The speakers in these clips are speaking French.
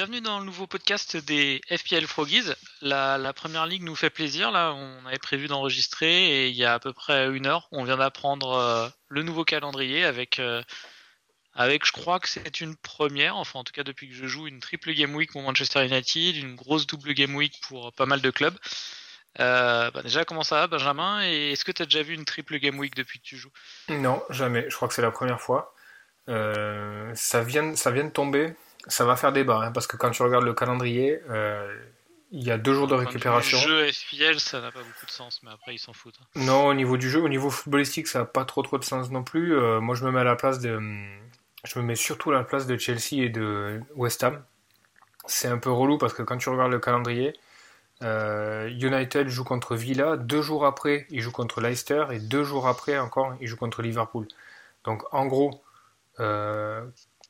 bienvenue dans le nouveau podcast des FPL Froggies. La, première ligue nous fait plaisir. Là, on avait prévu d'enregistrer et il y a à peu près une heure, on vient d'apprendre euh, le nouveau calendrier avec, euh, avec, je crois que c'est une première, enfin en tout cas depuis que je joue, une triple game week pour Manchester United, une grosse double game week pour pas mal de clubs. Euh, bah, déjà, comment ça va, Benjamin? Est-ce que tu as déjà vu une triple game week depuis que tu joues? Non, jamais. Je crois que c'est la première fois. ça, vient, ça vient de tomber ça va faire débat, hein, parce que quand tu regardes le calendrier, euh, il y a deux jours de récupération. Le jeu SPL, ça n'a pas beaucoup de sens, mais après ils s'en foutent. Hein. Non, au niveau du jeu, au niveau footballistique, ça n'a pas trop trop de sens non plus. Euh, moi, je me mets à la place de, je me mets surtout à la place de Chelsea et de West Ham. C'est un peu relou parce que quand tu regardes le calendrier, euh, United joue contre Villa, deux jours après, il joue contre Leicester et deux jours après encore, il joue contre Liverpool. Donc en gros,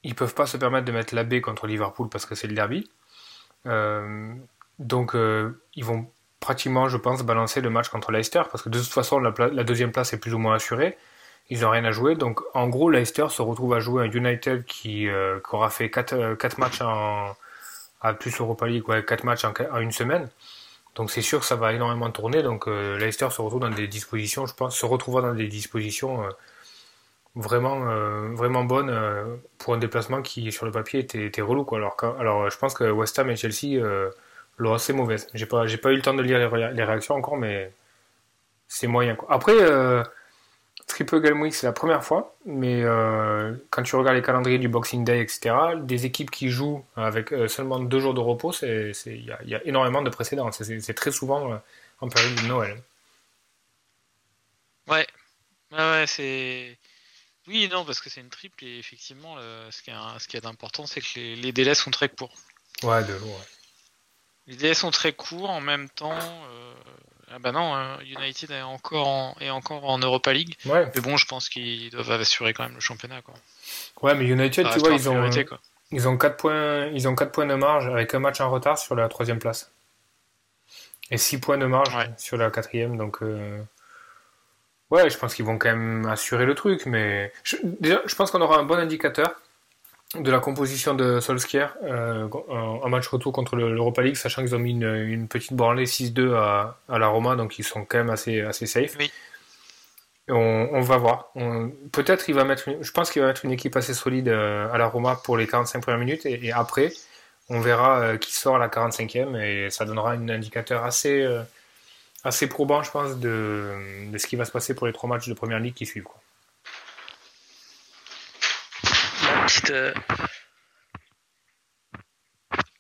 ils peuvent pas se permettre de mettre l'AB contre Liverpool parce que c'est le derby. Euh, donc euh, ils vont pratiquement, je pense, balancer le match contre Leicester parce que de toute façon la, deuxième place est plus ou moins assurée. Ils n'ont rien à jouer. Donc en gros, Leicester se retrouve à jouer un United qui, euh, aura fait 4, matchs en, à plus Europa League, ouais, 4 matchs en, une semaine. Donc c'est sûr que ça va énormément tourner. Donc Leicester se retrouve dans des dispositions, je pense, se retrouvera dans des dispositions vraiment, euh, vraiment bonne euh, pour un déplacement qui, sur le papier, était, était relou. Quoi. Alors, alors, je pense que West Ham et Chelsea euh, l'ont assez mauvaise. J'ai pas, j'ai pas eu le temps de lire les, réactions encore, mais c'est moyen. Quoi. Après, Triple Game Week, c'est la première fois, mais quand tu regardes les calendriers du Boxing Day, etc., des équipes qui jouent avec seulement deux jours de repos, il y, a énormément de précédents. C'est très souvent en période de Noël. Ouais, ouais, ouais c'est oui, non, parce que c'est une triple et effectivement, ce, qui est, ce qui est important, c'est que les, délais sont très courts. Ouais, de lourd. Les délais sont très courts en même temps. Euh, ah bah non, hein, United est encore en, est encore en Europa League. Ouais. Mais bon, je pense qu'ils doivent assurer quand même le championnat. Quoi. Ouais, mais United, tu vois, ils ont, ils, ont 4 points, ils ont 4 points de marge avec un match en retard sur la troisième place. Et 6 points de marge sur la quatrième. Donc. Euh, Ouais, je pense qu'ils vont quand même assurer le truc, mais je, déjà, je pense qu'on aura un bon indicateur de la composition de Solskjaer euh, en match retour contre l'Europa League, sachant qu'ils ont mis une, petite branlée 6-2 à, à, la Roma, donc ils sont quand même assez, assez safe. Oui. On, va voir. Peut-être il va mettre, je pense qu'il va mettre une équipe assez solide euh, à la Roma pour les 45 premières minutes, et, après, on verra euh, qui sort à la 45e, et ça donnera un indicateur assez assez probant, je pense, de, de, ce qui va se passer pour les trois matchs de première ligue qui suivent. Quoi. Petite, euh,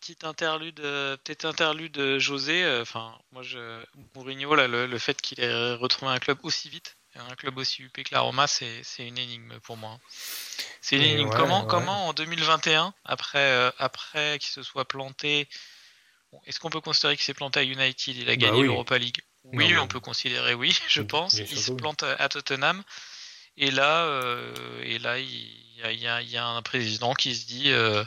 petite interlude, euh, peut-être interlude José. Euh, enfin, moi, je, Mourinho, là, le, fait qu'il ait retrouvé un club aussi vite, un club aussi UP que la Roma, c'est, une énigme pour moi. C'est une énigme. comment, comment en 2021, après, après qu'il se soit planté, est-ce qu'on peut considérer qu'il s'est planté à United Il a bah gagné l'Europa League? Oui, on peut considérer oui, je pense. Il se plante à Tottenham. Et là, euh, et là, il y, a, un président qui se dit, euh,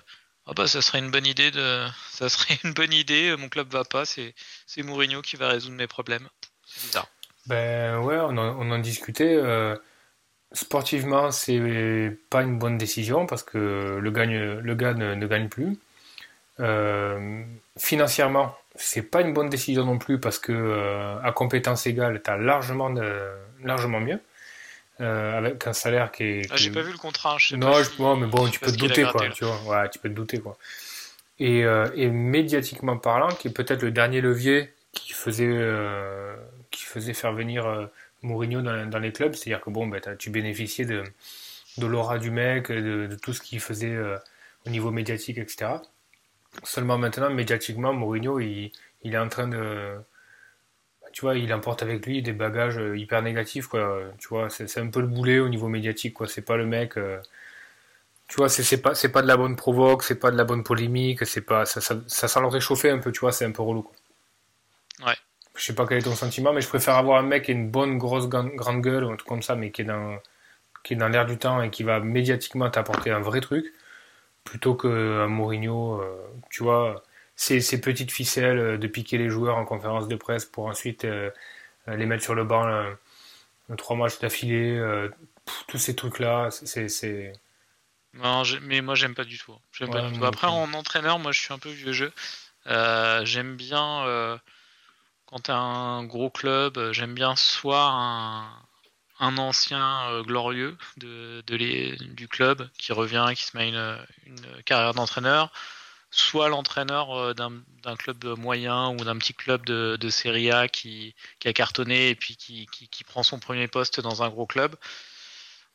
ah bah ça serait une bonne idée de, ça serait une bonne idée. Mon club va pas, c'est c'est Mourinho qui va résoudre mes problèmes. C'est bizarre. Ben ouais, on en, on en discutait. Euh, sportivement, c'est pas une bonne décision parce que le, gagne, le gars ne, ne gagne plus. financièrement, c'est pas une bonne décision non plus parce que euh, à compétence égale, tu as largement, largement mieux. Euh, avec un salaire qui est. Ah, j'ai pas vu le contrat. Je sais non, je, mais bon, tu peux te douter quoi. Tu vois, ouais, tu peux te douter quoi. Et, euh, et médiatiquement parlant, qui est peut-être le dernier levier qui faisait, qui faisait faire venir Mourinho dans, dans, les clubs, c'est-à-dire que bon, ben, tu bénéficiais de, de l'aura du mec, de, de tout ce qu'il faisait au niveau médiatique, etc. Seulement maintenant, médiatiquement, Mourinho, il, il est en train de. Tu vois, il emporte avec lui des bagages euh, hyper négatifs, quoi. Tu vois, c'est un peu le boulet au niveau médiatique, quoi. C'est pas le mec. Euh, tu vois, c'est pas, pas de la bonne provoque, c'est pas de la bonne polémique, c'est pas. Ça, ça, ça sent le réchauffer un peu, tu vois, c'est un peu relou, quoi. Ouais. Je sais pas quel est ton sentiment, mais je préfère avoir un mec qui a une bonne grosse grande gueule ou un truc comme ça, mais qui est dans, qui est dans l'air du temps et qui va médiatiquement t'apporter un vrai truc plutôt que Mourinho, euh, tu vois, ces, ces, petites ficelles euh, de piquer les joueurs en conférence de presse pour ensuite euh, les mettre sur le banc trois matchs d'affilée, tous ces trucs-là, c'est Non, mais moi j'aime pas du tout. pas du tout. Après, en entraîneur, moi je suis un peu vieux jeu. j'aime bien quand t'as un gros club, j'aime bien soit un, un ancien euh, glorieux de, du club qui revient, qui se met une, une carrière d'entraîneur, soit l'entraîneur euh, d'un club moyen ou d'un petit club de, de Serie A qui, a cartonné et puis qui, prend son premier poste dans un gros club.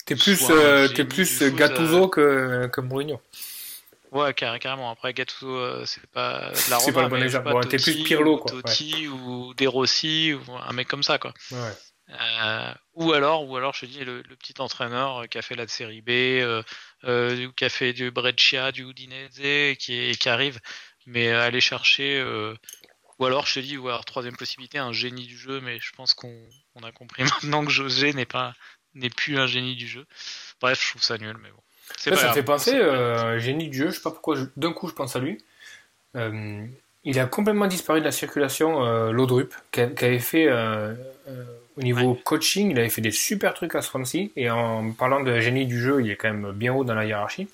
T'es plus, euh, plus Gattuso que, que Mourinho. Ouais, carrément. Après, Gattuso, c'est pas la C'est pas le bon exemple. T'es plus Pirlo, quoi. Totti ou De Rossi ou un mec comme ça, quoi. Ouais. Euh, ou alors, ou alors, je te dis, le, petit entraîneur euh, qui a fait la série B, euh, qui a fait du Breccia, du Udinese, qui, qui arrive, mais aller chercher, ou alors, je te dis, ou alors troisième possibilité, un génie du jeu, mais je pense qu'on a compris maintenant que José n'est pas n'est plus un génie du jeu. Bref, je trouve ça nul, mais bon. ça me fait penser, génie du jeu, je sais pas pourquoi, d'un coup je pense à lui. il a complètement disparu de la circulation, qui, qui, avait fait au niveau coaching, il avait fait des super trucs à Swansea. Et en parlant de génie du jeu, il est quand même bien haut dans la hiérarchie.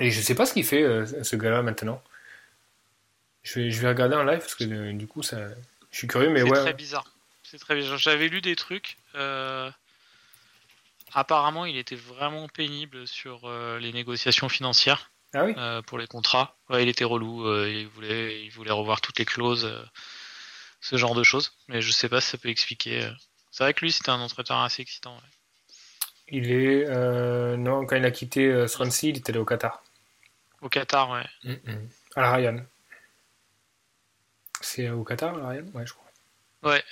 Et je sais pas ce qu'il fait, euh, ce gars-là, maintenant. Je vais, je vais regarder en live parce que euh, du coup, ça, je suis curieux, mais ouais. C'est très bizarre. C'est très bizarre. J'avais lu des trucs. Euh, apparemment, il était vraiment pénible sur les négociations financières. Ah oui? pour les contrats. Ouais, il était relou. il, voulait, il voulait revoir toutes les clauses. ce genre de choses. Mais je sais pas si ça peut expliquer. C'est vrai que lui, c'était un entraîneur assez excitant. Il est. Euh, non, quand il a quitté euh, Swansea, il était allé au Qatar. Au Qatar, ouais. Mm, mm. À la Ryan. C'est au Qatar, la Ryan? Ouais, je crois. Ouais.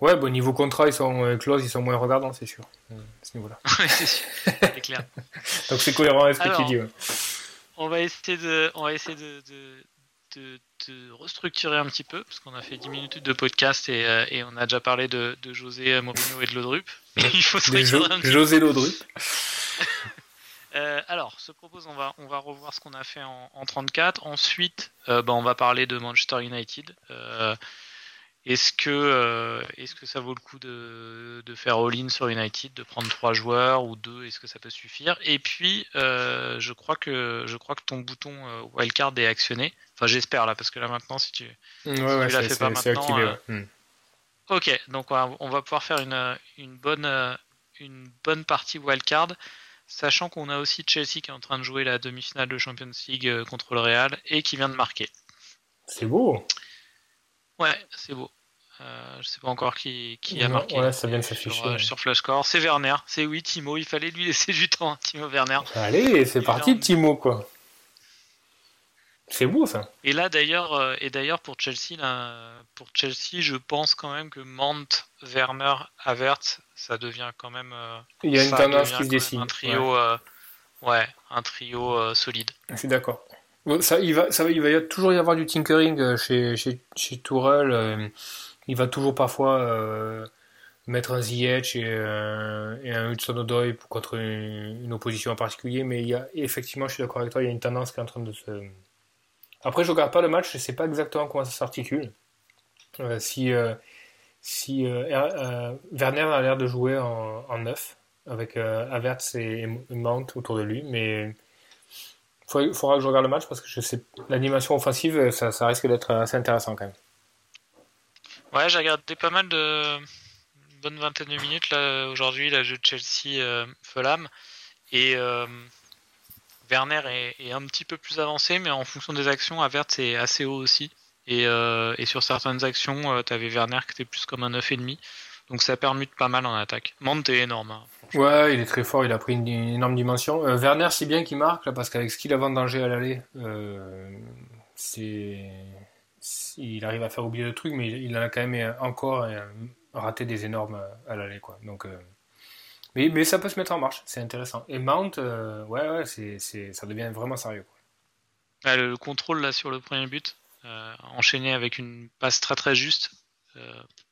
Ouais, bon, niveau contrat, ils sont euh, ils sont moins regardants, c'est sûr. À ce niveau-là. ouais, c'est sûr. C'est clair. Donc c'est cohérent avec ce que tu dis. On va essayer de, on va essayer de, de, restructurer un petit peu, parce qu'on a fait 10 minutes de podcast et, euh, et on a déjà parlé de, de José Mourinho et de Lodrup. Il faut se un José Lodrup. euh, alors, se propose, on va, on va revoir ce qu'on a fait en, en 34. Ensuite, euh, bah, on va parler de Manchester United. Euh, est-ce que, euh, est-ce que ça vaut le coup de, de faire all-in sur United, de prendre trois joueurs ou deux Est-ce que ça peut suffire? Et puis, euh, je crois que je crois que ton bouton euh, wildcard est actionné. Enfin, j'espère là, parce que là maintenant, si tu, ouais, si ouais, tu l'as fait pas maintenant. Activé, hmm. Ok, donc on va pouvoir faire une, une bonne une bonne partie wildcard, sachant qu'on a aussi Chelsea qui est en train de jouer la demi-finale de Champions League contre le Real et qui vient de marquer. C'est beau. Ouais, c'est beau. Euh, je sais pas encore qui, qui a marqué ouais, ça vient de sur, euh, sur Flashcore. C'est Werner. C'est oui, Timo. Il fallait lui laisser du temps, Timo Werner. Allez, c'est parti, Timo, quoi. C'est beau ça. Et là d'ailleurs, euh, et d'ailleurs pour Chelsea, là, pour Chelsea, je pense quand même que Mant, Werner, Havertz, ça devient quand même. Euh, il y a une tendance qui se dessine. Un trio, ouais, ouais un trio solide. Je suis d'accord il va, toujours y avoir du tinkering euh, chez, chez, Tourelle. Euh, il va toujours parfois euh, mettre un Ziyech et, et un Hudson Odoi contre une, opposition en particulier, mais il y a, effectivement, je suis d'accord avec toi, il y a une tendance qui est en train de se. Après, je regarde pas le match, je sais pas exactement comment ça s'articule. si Werner a l'air de jouer en, en neuf, avec Avertz et Mount autour de lui, mais il faudra que je regarde le match parce que je sais l'animation offensive, ça, ça risque d'être assez intéressant quand même. Ouais, j'ai regardé pas mal de bonne vingtaine de minutes aujourd'hui, la jeu de Chelsea euh, Fulham et euh, Werner est, un petit peu plus avancé, mais en fonction des actions, Avert c'est assez haut aussi. Et, euh, et sur certaines actions, euh, tu avais Werner qui était plus comme un 9,5. Donc ça permute pas mal en attaque. Mante est énorme. Hein, ouais, il est très fort, il a pris une, énorme dimension. Euh, Werner, c'est bien qu'il marque, là, parce qu'avec ce qu'il a danger à l'aller, euh, c'est... il arrive à faire oublier le truc, mais il en a quand même encore euh, raté des énormes à l'aller. Quoi. Donc, mais, mais ça peut se mettre en marche, c'est intéressant. Et Mount, ouais, ouais c'est, c'est, ça devient vraiment sérieux. Quoi. le, contrôle là sur le premier but, enchaîné avec une passe très très juste,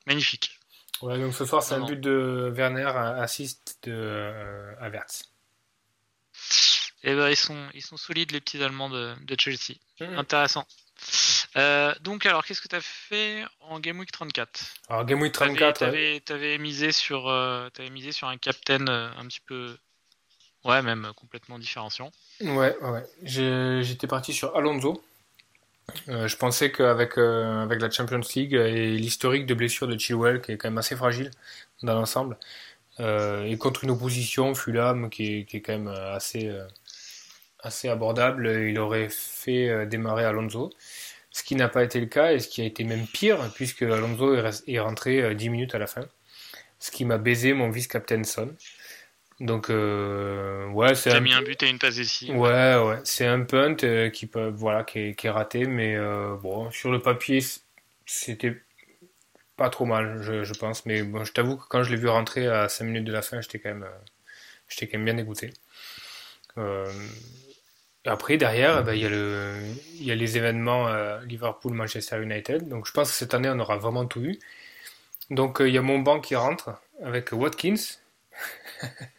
magnifique. Ouais, donc ce soir, c'est un but de Werner, assist de euh, eh ben, ils sont, ils sont solides, les petits Allemands de, Chelsea. Mmh. Intéressant. Euh, donc, alors, qu'est-ce que tu as fait en Game Week 34 Alors, Game Week 34, tu avais, misé sur, euh, avais misé sur un captain un petit peu Ouais, même complètement différenciant. Ouais, ouais. J'étais parti sur Alonso. Je pensais qu'avec avec la Champions League et l'historique de blessure de Chilwell, qui est quand même assez fragile dans l'ensemble, et contre une opposition, Fulham, qui est, qui est quand même assez, assez abordable, il aurait fait démarrer Alonso ce qui n'a pas été le cas et ce qui a été même pire, puisque Alonso est rentré 10 minutes à la fin, ce qui m'a baisé mon vice-captain Son. Donc, euh, ouais, c'est. J'ai mis un but et une passe ici. Ouais, ouais, c'est un punt euh, qui, peut, voilà, qui, est, qui est raté, mais euh, bon, sur le papier, c'était pas trop mal, je, je, pense. Mais bon, je t'avoue que quand je l'ai vu rentrer à 5 minutes de la fin, j'étais quand même, j'étais quand même bien dégoûté. après, derrière, ben, il y, a le, y a les événements Liverpool-Manchester United. Donc, je pense que cette année, on aura vraiment tout eu. Donc, il y a mon banc qui rentre avec Watkins.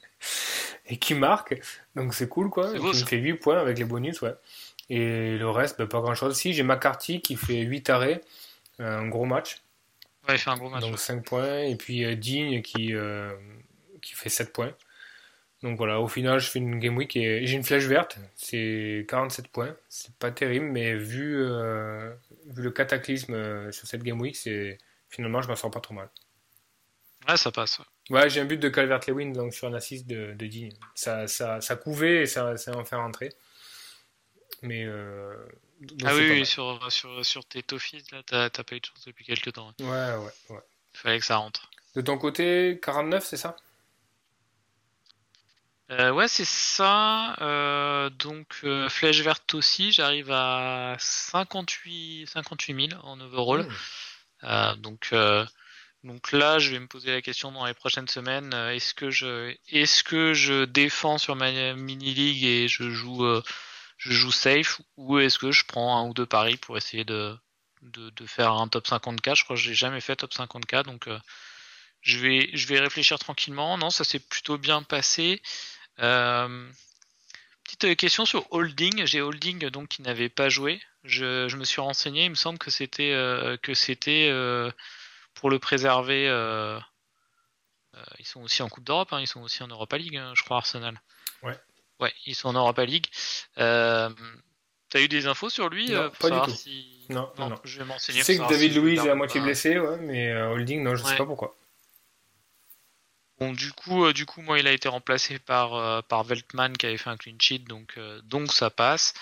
et qui marque. Donc c'est cool quoi. Il me fait 8 points avec les bonus, ouais. Et le reste, bah, pas grand chose. Si, j'ai McCarthy qui fait 8 arrêts, un gros match. Ouais, il fait un gros match. Donc 5 points. Et puis euh, Digne qui, euh, qui fait 7 points. Donc voilà, au final, je fais une game week et j'ai une flèche verte. C'est 47 points. C'est pas terrible, mais vu, euh, vu le cataclysme sur cette game week, c'est finalement, je m'en sors pas trop mal. Ouais, ça passe. Ouais, j'ai un but de Calvert-Lewin donc sur un assist de, de Digne. Ça, ça, ça couvait et ça, ça en fait rentrer. Mais. Euh, ah oui, oui sur, sur, sur tes Toffees, là, t'as pas eu de chance depuis quelques temps. Ouais, ouais, ouais. Il fallait que ça rentre. De ton côté, 49, c'est ça? Euh, ouais, c'est ça. Euh, donc, euh, flèche verte aussi, j'arrive à 58, 58 000 en overall. Hmm. Euh, donc, donc là, je vais me poser la question dans les prochaines semaines euh, est-ce que je, est-ce que je défends sur ma mini league et je joue, euh, je joue safe, ou est-ce que je prends un ou deux paris pour essayer de, de, de faire un top 50k Je crois que j'ai jamais fait top 50k, donc euh, je vais, je vais réfléchir tranquillement. Non, ça s'est plutôt bien passé. petite question sur holding. J'ai holding donc qui n'avait pas joué. Je, je, me suis renseigné. Il me semble que c'était que c'était pour le préserver, euh, euh, ils sont aussi en Coupe d'Europe, hein, ils sont aussi en Europa League, hein, je crois, Arsenal. Ouais. Ouais, ils sont en Europa League. Euh, T'as eu des infos sur lui non, pas du tout. Si... Non, non, non, Je vais m'enseigner. Je sais que David Louis est à moitié blessé, ouais, mais Holding, non, je sais pas pourquoi. Bon, du coup, du coup, moi, il a été remplacé par, par Veltman qui avait fait un clean sheet, donc, donc ça passe.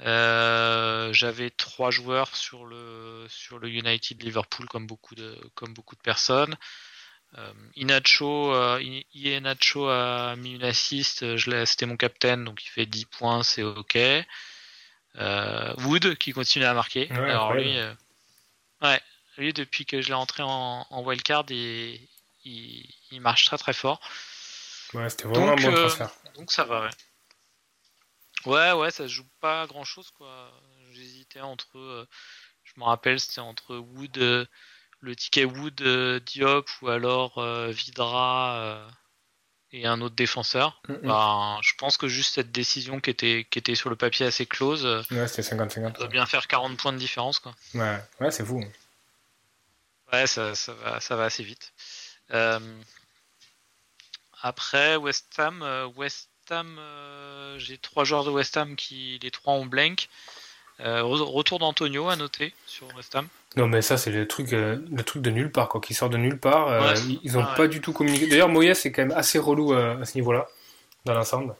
Euh, j'avais trois joueurs sur le sur le United Liverpool comme beaucoup de comme beaucoup de personnes. Euh, Inacho, euh, Inacho a mis une assist, c'était mon capitaine, donc il fait 10 points, c'est ok. Euh, Wood qui continue à marquer. Alors lui, euh, ouais, lui depuis que je l'ai rentré en, en wildcard, il, il, il, marche très très fort. Ouais, c'était vraiment donc, un bon transfert. donc ça va. Ouais. Ouais, ouais, ça joue pas grand chose quoi. J'hésitais entre, euh, je me rappelle, c'était entre Wood, euh, le ticket Wood euh, Diop ou alors Vidra et un autre défenseur. Ben, je pense que juste cette décision qui était, qui était sur le papier assez close, ouais, c'était 50-50. doit bien faire 40 points de différence quoi. Ouais, ouais, c'est fou. Ouais, ça, ça, va, ça va assez vite. après West Ham, West euh, j'ai trois joueurs de West Ham qui, les trois ont blank. Euh, retour d'Antonio à noter sur West Ham. Non mais ça c'est le truc, euh, le truc de nulle part quoi, qui sort de nulle part. ils ont ah pas du tout communiqué. D'ailleurs Moyes c'est quand même assez relou à ce niveau-là dans l'ensemble.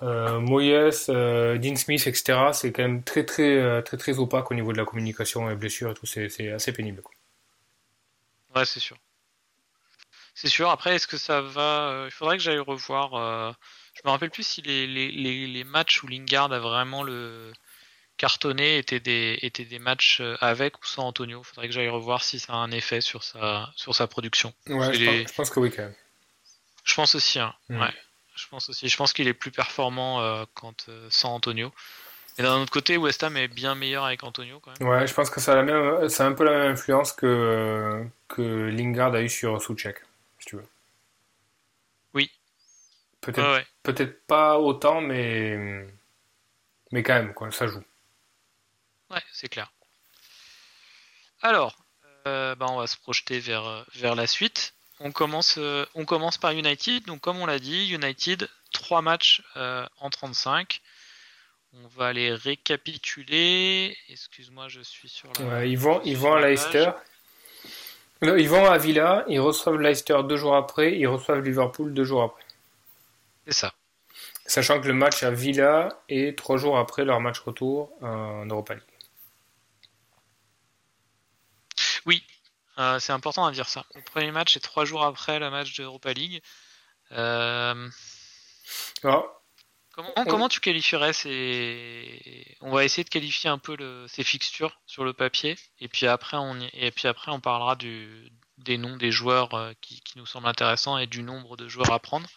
Moyes, Dean Smith, etc. C'est quand même très très très très opaque au niveau de la communication et blessures et tout. C'est assez pénible. Quoi. Ouais c'est sûr. C'est sûr. Après est-ce que ça va Il faudrait que j'aille revoir je me rappelle plus si les, les, les, matchs où Lingard a vraiment le cartonné étaient des, étaient des matchs euh, avec ou sans Antonio. Faudrait que j'aille revoir si ça a un effet sur sa, sur sa production. Ouais, je, pense, que oui quand même. Je pense aussi, hein. mm. ouais. Je pense aussi. Je pense qu'il est plus performant euh, quand euh, sans Antonio. Et d'un autre côté, West Ham est bien meilleur avec Antonio quand même. Ouais, je pense que ça a, la même, ça a un peu la même influence que, que Lingard a eu sur Souchek, si tu veux. Peut-être peut-être pas autant, mais mais quand même, quoi, ça joue. Ouais, c'est clair. Alors, euh, bah, on va se projeter vers, vers la suite. On commence, euh, on commence par United. Donc, comme on l'a dit, United, trois matchs en 35. On va aller récapituler. Excuse-moi, je suis sur la. ils vont, ils vont à Leicester. ils vont à Villa, ils reçoivent Leicester deux jours après, ils reçoivent Liverpool deux jours après. C'est ça. Sachant que le match à Villa est trois jours après leur match retour en Europa League. Oui, euh, c'est important à dire ça. Le premier match est trois jours après le match de Europa League. Euh, comment, tu qualifierais ces... On va essayer de qualifier un peu ces fixtures sur le papier, et puis après on, et puis après, on parlera des noms des joueurs euh, qui, nous semblent intéressants et du nombre de joueurs à prendre,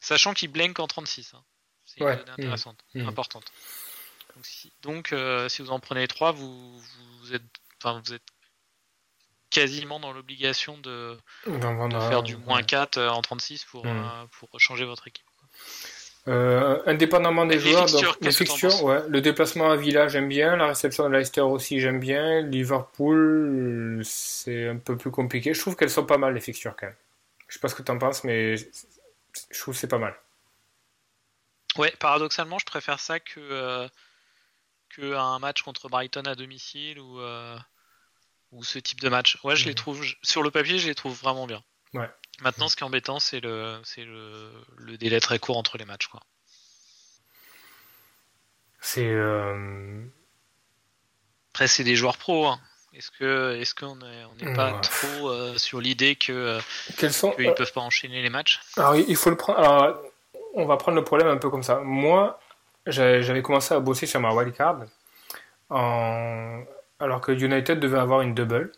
sachant qu'ils blank en 36. C'est une donnée intéressante, mmh. Mmh. importante. Donc, euh, si, vous en prenez trois, vous, êtes, vous êtes quasiment dans l'obligation de, faire du moins 4 euh, en 36 pour, mmh. euh, pour changer votre équipe. indépendamment des joueurs, les fixtures, ouais, le déplacement à Villa, j'aime bien. La réception de Leicester aussi, j'aime bien. Liverpool, c'est un peu plus compliqué. Je trouve qu'elles sont pas mal, les fixtures, quand même. Je sais pas ce que tu en penses, mais je trouve que c'est pas mal. Ouais, paradoxalement, je préfère ça que, euh, que un match contre Brighton à domicile ou, euh, ou ce type de match. Ouais, je les mhm. trouve sur le papier, je les trouve vraiment bien. Ouais. Maintenant, ce qui est embêtant, c'est le, c'est le, le, délai très court entre les matchs, quoi. C'est. Euh... Après, c'est des joueurs pros. Hein. Est-ce que, est-ce qu'on n'est pas trop euh, sur l'idée que sont, qu'ils peuvent pas enchaîner les matchs? Alors, il faut le prendre. Alors, on va prendre le problème un peu comme ça. Moi, j'avais commencé à bosser sur ma wildcard en... alors que United devait avoir une double.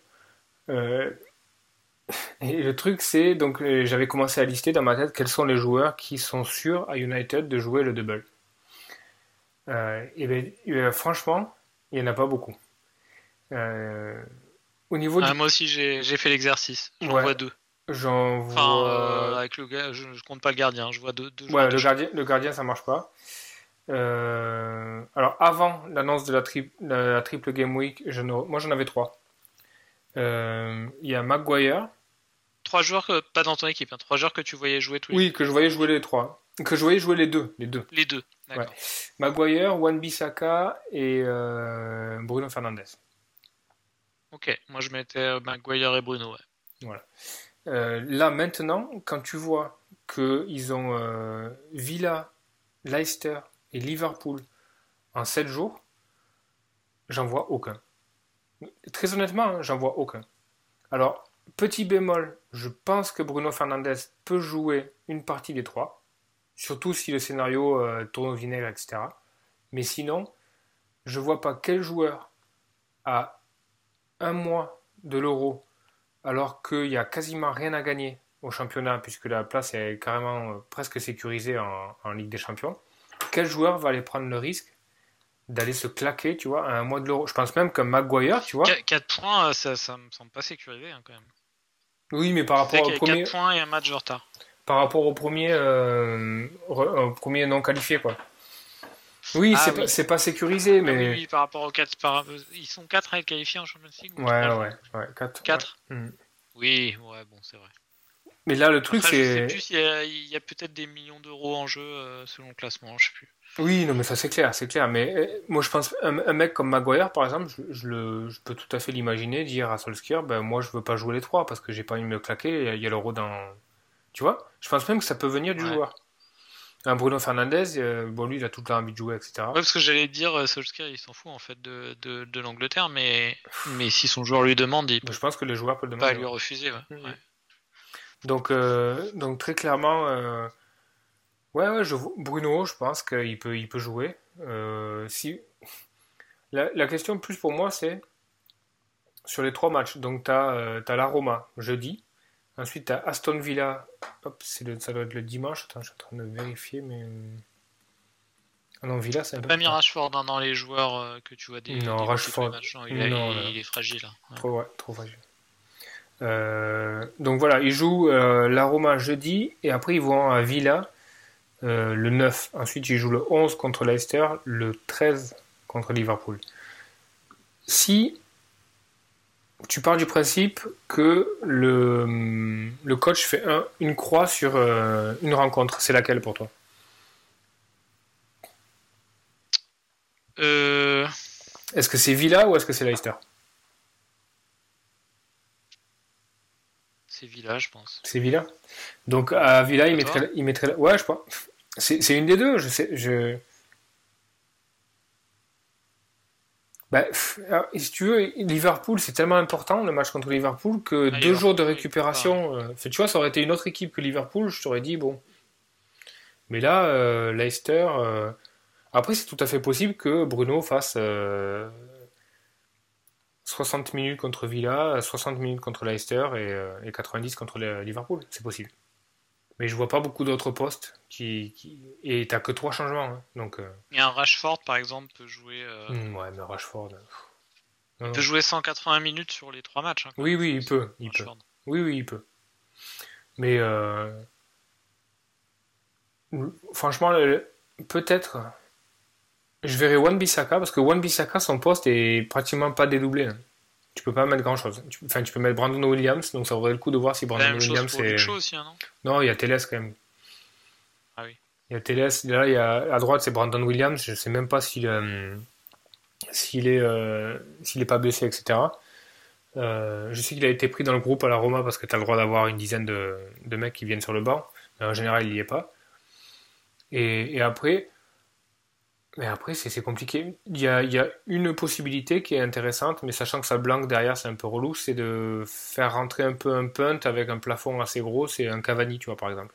Euh, et le truc, c'est donc euh, j'avais commencé à lister dans ma tête quels sont les joueurs qui sont sûrs à United de jouer le double. Euh, et, ben, franchement, il n'y en a pas beaucoup. Au niveau ah, Moi aussi, j'ai fait l'exercice. J'en vois deux. J'en vois. Euh, avec le gars, je, compte pas le gardien, je vois deux. deux ouais, le gardien, le gardien, ça marche pas. Euh, alors, avant l'annonce de la, la, triple Game Week, je moi j'en avais trois. Euh, il y a Maguire. Trois joueurs, que... pas dans ton équipe, hein. trois joueurs que tu voyais jouer tous les Oui, que je voyais jouer les trois. Que je voyais jouer les deux. Les deux, les deux. Ouais. Maguire, Wan Bissaka et Bruno Fernandez. Ok, moi je mettais Maguire et Bruno. Voilà. Euh, là maintenant, quand tu vois qu'ils ont euh, Villa, Leicester et Liverpool en 7 jours, j'en vois aucun. Très honnêtement, hein, j'en vois aucun. Alors, petit bémol, je pense que Bruno Fernandez peut jouer une partie des trois, surtout si le scénario euh, tourne au vinaigre, etc. Mais sinon, je vois pas quel joueur à un mois de l'euro alors qu'il n'y a quasiment rien à gagner au championnat, puisque la place est carrément euh, presque sécurisée en, Ligue des Champions, quel joueur va aller prendre le risque d'aller se claquer, tu vois, à un mois de l'euro? Je pense même que Maguire, tu vois. 4 points, euh, ça, ça me semble pas sécurisé hein, quand même. Oui, mais par rapport au premier. 4 points et un match de retard. Par rapport au premier, euh, au premier non qualifié, quoi. Oui, ah c'est pas, sécurisé, ah mais. oui, par rapport aux 4. Ils sont 4 à être qualifiés en Champions League Ouais, ouais, ouais, 4. 4 hmm. Oui, ouais, bon, c'est vrai. Mais là, le truc, c'est. Je sais plus il y a, peut-être des millions d'euros en jeu euh, selon le classement, je sais plus. Oui, non, mais ça c'est clair, c'est clair. Mais euh, moi, je pense, un, mec comme Maguire, par exemple, je, le, je peux tout à fait l'imaginer dire à Solskjaer, ben moi, je veux pas jouer les trois parce que j'ai pas envie de me claquer. Il y a l'euro dans. Tu vois? Je pense même que ça peut venir du joueur. Un Bruno Fernandez, euh, bon lui il a tout le temps envie de jouer, etc. Ouais, parce que j'allais dire, euh, Solskjaer il s'en fout en fait de, de, de l'Angleterre, mais, mais si son joueur lui demande, il peut je pense que les joueurs peuvent le demander. Pas lui refuser, ouais. Mm. Donc, euh, donc très clairement, ouais, ouais, je, Bruno, je pense qu'il peut, il peut jouer. si... La, la, question plus pour moi c'est sur les trois matchs. Donc tu as, as la Roma jeudi, Ensuite, à Aston Villa. Hop, le, ça doit être le dimanche. Attends, je suis en train de vérifier, mais. Ah non, Villa, c'est un peu. Pas mis Rashford dans les joueurs euh, que tu vois des. Non, Rashford. il, est fragile. Hein. Trop, ouais, trop fragile. Euh, donc voilà, ils jouent euh, la Roma jeudi et après ils vont à Villa le 9. Ensuite, ils jouent le 11 contre Leicester, le 13 contre Liverpool. Si tu pars du principe que le, coach fait une croix sur euh, une rencontre. C'est laquelle pour toi? Euh. Est-ce que c'est Villa ou est-ce que c'est Leicester? C'est Villa, je pense. C'est Villa? Donc à Villa, il mettrait, il mettrait, Ouais, je crois. C'est une des deux. Je sais. Bah, si tu veux, Liverpool, c'est tellement important le match contre Liverpool que Ah, deux jours de récupération. euh, fait, tu vois, ça aurait été une autre équipe que Liverpool, je t'aurais dit bon. Mais là, euh, Leicester. euh, Après, c'est tout à fait possible que Bruno fasse euh, 60 minutes contre Villa, 60 minutes contre Leicester et, et 90 contre Liverpool. C'est possible. Mais je vois pas beaucoup d'autres postes qui, qui... et t'as que trois changements. hein. Donc, euh, Et un Rashford, par exemple, peut jouer, euh, hmm, ouais, mais Rashford. euh. Non, non. peut jouer 180 minutes sur les trois matchs. hein, Oui, oui, il peut, il peut. Oui, oui, il peut. Mais euh, franchement, le- peut-être. Je verrai Wan Bissaka parce que Wan Bissaka, son poste est pratiquement pas dédoublé. hein. Tu peux pas mettre grand chose. Enfin, tu peux mettre Brandon Williams, donc ça vaudrait le coup de voir si Brandon Williams est. Aussi, hein, non? Non, il y a Teles quand même. Ah oui. Il y a Teles. Là, il y a, à droite, c'est Brandon Williams. Je sais même pas s'il euh, s'il est, euh, s'il est pas blessé, etc. Euh, je sais qu'il a été pris dans le groupe à la Roma parce que tu as le droit d'avoir une dizaine de, de mecs qui viennent sur le banc. Mais en général, il y est pas. Et, et après, mais après c'est compliqué. Il y a, il y a une possibilité qui est intéressante, mais sachant que ça blanque derrière, c'est un peu relou, c'est de faire rentrer un peu un punt avec un plafond assez gros. C'est un Cavani, tu vois, par exemple.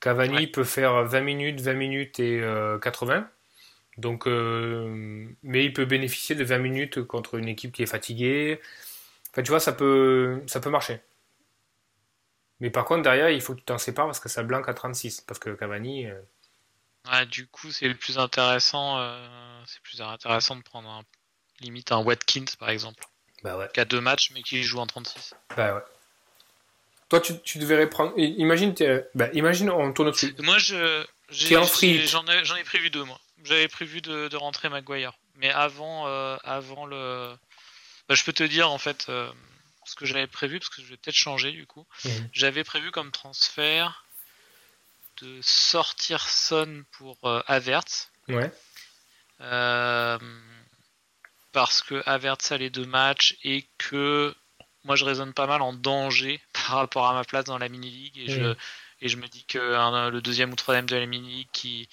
Cavani Ouais. peut faire 20 minutes, 20 minutes et euh, 80. Donc, euh, mais il peut bénéficier de 20 minutes contre une équipe qui est fatiguée. Enfin, tu vois, ça peut, ça peut marcher. Mais par contre, derrière, il faut que tu t'en sépares parce que ça blanque à 36. Parce que Cavani, euh, Ouais, du coup, c'est le plus intéressant. euh, c'est plus intéressant de prendre un, limite un Watkins, par exemple, bah ouais. qui a deux matchs, mais qui joue en 36. Bah ouais. Toi, tu, tu devrais prendre. Imagine, bah, imagine, on tourne au-dessus. Moi, je, j'ai- en j'en ai, prévu deux, moi. J'avais prévu de, de rentrer Maguire. Mais avant, euh, avant le. Bah, je peux te dire, en fait, euh, ce que j'avais prévu, parce que je vais peut-être changer, du coup. Mhm. J'avais prévu comme transfert de sortir Son pour euh. Ouais. Euh, parce que Havertz a les deux matchs et que moi je raisonne pas mal en danger par rapport à ma place dans la mini-league et, je, et je me dis que le deuxième ou troisième de la mini-league qui,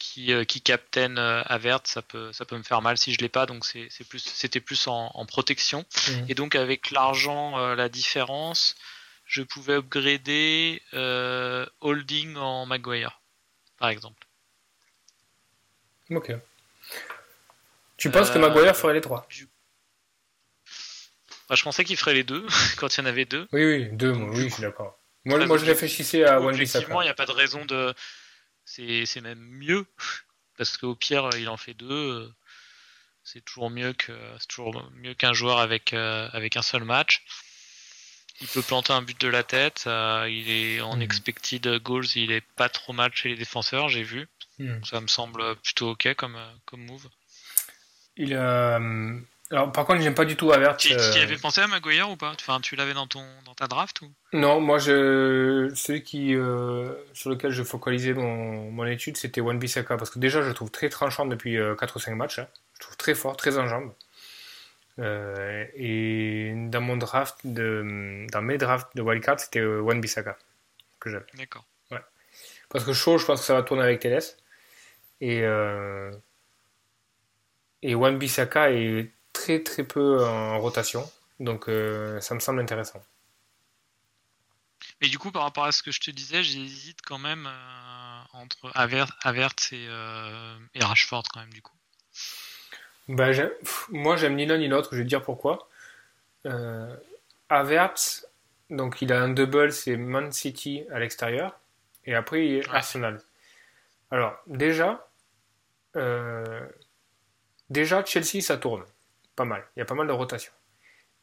qui, euh, qui captaine euh, Havertz, ça peut, ça peut me faire mal si je l'ai pas, donc c'est plus, c'était plus en, en protection. Et donc avec l'argent, euh, la différence, je pouvais upgrader euh, Holding en Maguire, par exemple. Ok. Tu penses que Euh, Maguire ferait les trois? Bah, je pensais qu'il ferait les deux quand il y en avait deux. Oui, oui, deux, Donc, oui, je suis d'accord. Moi, je réfléchissais à Wan Objectivement, il n'y a pas de raison de. C'est c'est même mieux. Parce qu'au pire, il en fait deux. euh, C'est toujours mieux que c'est toujours mieux qu'un joueur avec, euh, avec un seul match. Il peut planter un but de la tête. euh, il est en Mhm. expected goals. Il est pas trop mal chez les défenseurs, j'ai vu. Hmm. Ça me semble plutôt ok comme, euh, comme move. Il euh, Alors, par contre, j'aime pas du tout Havertz. Tu, tu y avais pensé à Maguire ou pas? Enfin, tu l'avais dans ton dans ta draft ou? Non, moi, je... celui qui, euh, sur lequel je focalisais mon, mon étude, c'était Wan Bissaka. Parce que déjà, je le trouve très tranchant depuis euh, 4 ou 5 matchs. hein. Je trouve très fort, très en jambes. Euh, et dans mon draft, de, dans mes drafts de wildcard, c'était euh, Wan Bissaka que j'avais. D'accord. Parce que chaud, je pense que ça va tourner avec Teles. Et, euh, et Wan Bissaka est très très peu en rotation. Donc euh, ça me semble intéressant. Mais du coup, par rapport à ce que je te disais, j'hésite quand même euh, entre et, euh, et Rashford quand même du coup. Ben, pff, moi, j'aime ni l'un ni l'autre. Je vais te dire pourquoi. Euh, donc il a un double, c'est Man City à l'extérieur. Et après, il est Ouais. Arsenal. Alors, déjà, euh, déjà, Chelsea, ça tourne. Pas mal. Il y a pas mal de rotation.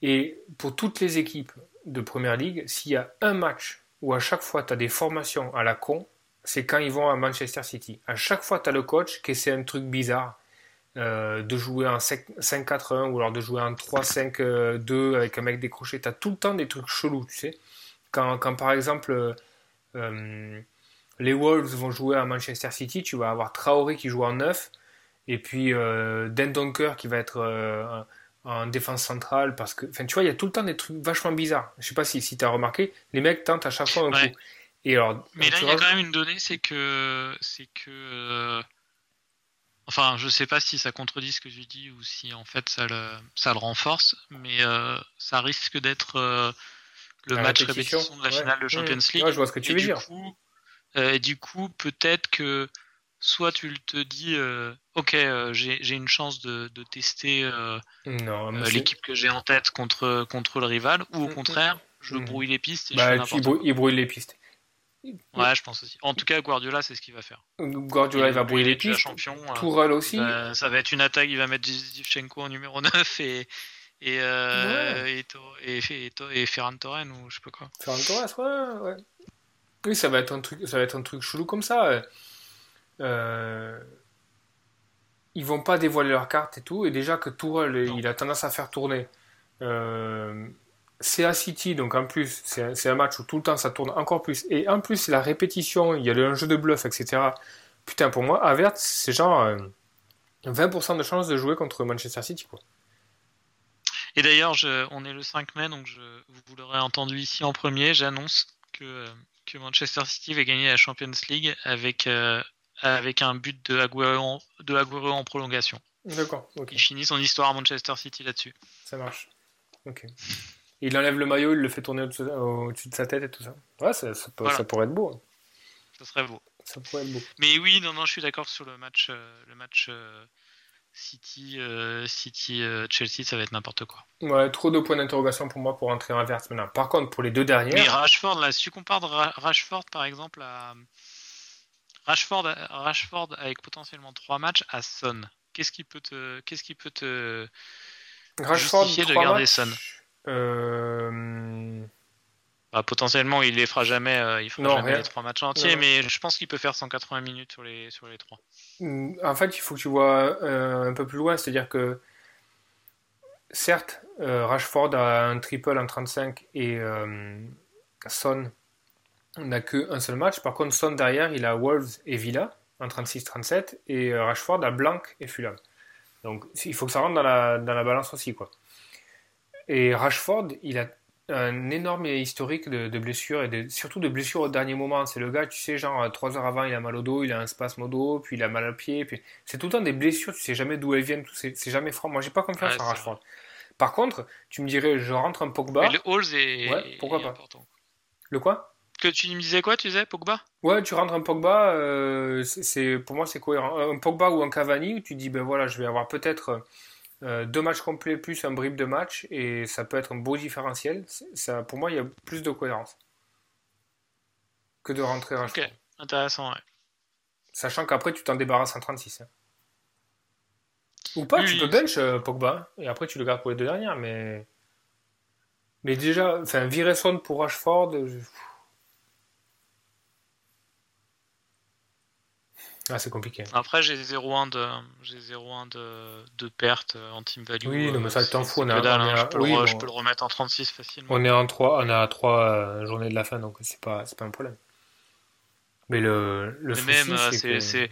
Et pour toutes les équipes de Première Ligue, s'il y a un match où à chaque fois tu as des formations à la con, c'est quand ils vont à Manchester City. À chaque fois, tu as le coach qui essaie un truc bizarre euh, de jouer en 5-4-1 ou alors de jouer en 3-5-2 avec un mec décroché. Tu as tout le temps des trucs chelous, tu sais. Quand, quand par exemple euh, euh, les Wolves vont jouer à Manchester City, tu vas avoir Traoré qui joue en 9 Et puis euh, Dan Donker qui va être en défense centrale parce que, enfin, tu vois, il y a tout le temps des trucs vachement bizarres. Je sais pas si, si tu as remarqué, les mecs tentent à chaque fois un coup. Et alors, Mais là, il y a quand même une donnée, c'est que, c'est que, enfin, je sais pas si ça contredit ce que je dis ou si en fait ça le, ça le renforce, mais euh, ça risque d'être euh, le match répétition. de la finale de Champions League. Ouais, je vois ce que tu veux dire. Coup, et du coup, peut-être que soit tu te dis euh, ok euh, j'ai une chance de, de tester euh, l'équipe que j'ai en tête contre, contre le rival ou au mm, mm. contraire je mm. brouille les pistes et bah, il, brouille, les pistes ouais je pense aussi. En tout cas Guardiola c'est ce qu'il va faire. Guardiola il va brouiller les pistes champion, Tourelle aussi. Ça va être une attaque il va mettre Zivchenko en numéro 9 et et, et, et, et, Ferran Torren ou je sais pas quoi. Ferran Torres ouais, ouais oui ça va être un truc ça va être un truc chelou comme ça euh, ils vont pas dévoiler leurs cartes et tout. Et déjà que Tourelle, il a tendance à faire tourner. Euh, c'est à City, donc en plus, c'est un match où tout le temps ça tourne encore plus. Et en plus, la répétition, il y a un jeu de bluff, etc. Putain, pour moi, Avert, c'est genre 20% euh, de chance de jouer contre Manchester City. Quoi. Et d'ailleurs, on est le 5 mai, donc je, vous l'aurez entendu ici en premier, j'annonce que, que Manchester City va gagner la Champions League avec avec un but de Aguero en, de Aguero en prolongation. D'accord. Il finit son histoire à Manchester City là-dessus. Ça marche. Ok. Il enlève le maillot, il le fait tourner au-dessus de sa tête et tout ça. Ouais, ça, ça, pourrait être beau. Hein. Ça serait beau. Ça pourrait être beau. Mais oui, non, non, je suis d'accord sur le match, euh, le match euh, City, euh, City Chelsea, ça va être n'importe quoi. Ouais, trop de points d'interrogation pour moi pour entrer en inverse maintenant. Par contre, pour les deux derniers. Mais Rashford, là, si tu compares Rashford par exemple à Rashford, Rashford avec potentiellement trois matchs à Son. Qu'est-ce qui peut te, qu'est-ce qui peut te Rashford, justifier de garder Son? Euh... bah, Potentiellement, il les fera jamais, euh, il fera jamais les trois matchs entiers, mais je pense qu'il peut faire 180 minutes sur les sur les trois. En fait, il faut que tu vois euh, un peu plus loin, c'est-à-dire que certes, euh, Rashford a un triple en 35 et Son on n'a qu'un seul match. Par contre, Son derrière, il a Wolves et Villa en 36-37 et Rashford a Blanc et Fulham. Donc il faut que ça rentre dans la, dans la balance aussi. quoi. Et Rashford, il a un énorme historique de, blessures et surtout de blessures au dernier moment. C'est le gars, tu sais, genre 3 heures avant, il a mal au dos, il a un spasme au dos, puis il a mal au pied. Puis... C'est tout le temps des blessures, tu sais jamais d'où elles viennent, c'est jamais franc. Moi, j'ai pas confiance en Rashford. Par contre, tu me dirais, je rentre un Pogba. Mais le Halls est, pourquoi pas. Le quoi? Que tu me disais quoi, tu disais, Pogba? Ouais, tu rentres un Pogba, euh, c'est pour moi c'est cohérent. Un Pogba ou un Cavani où tu dis ben voilà, je vais avoir peut-être euh, deux matchs complets plus un bribe de match et ça peut être un beau différentiel. Ça, pour moi, il y a plus de cohérence que de rentrer un Ok, intéressant, ouais. Sachant qu'après tu t'en débarrasses en 36. Hein. Ou pas, tu peux bench euh, Pogba et après tu le gardes pour les deux dernières, mais mais déjà, enfin virer Son pour Rashford. Ah, c'est compliqué. Après, j'ai 0,1 de, j'ai 0,1 de, de perte en team value. Oui, non, mais ça, t'en fous. On, a, hein. je, peux le, je, peux le, remettre en 36 facilement. On est en 3, on est à 3 euh, journées de la fin, donc c'est pas, c'est pas un problème. Mais le, le mais même, c'est, c'est,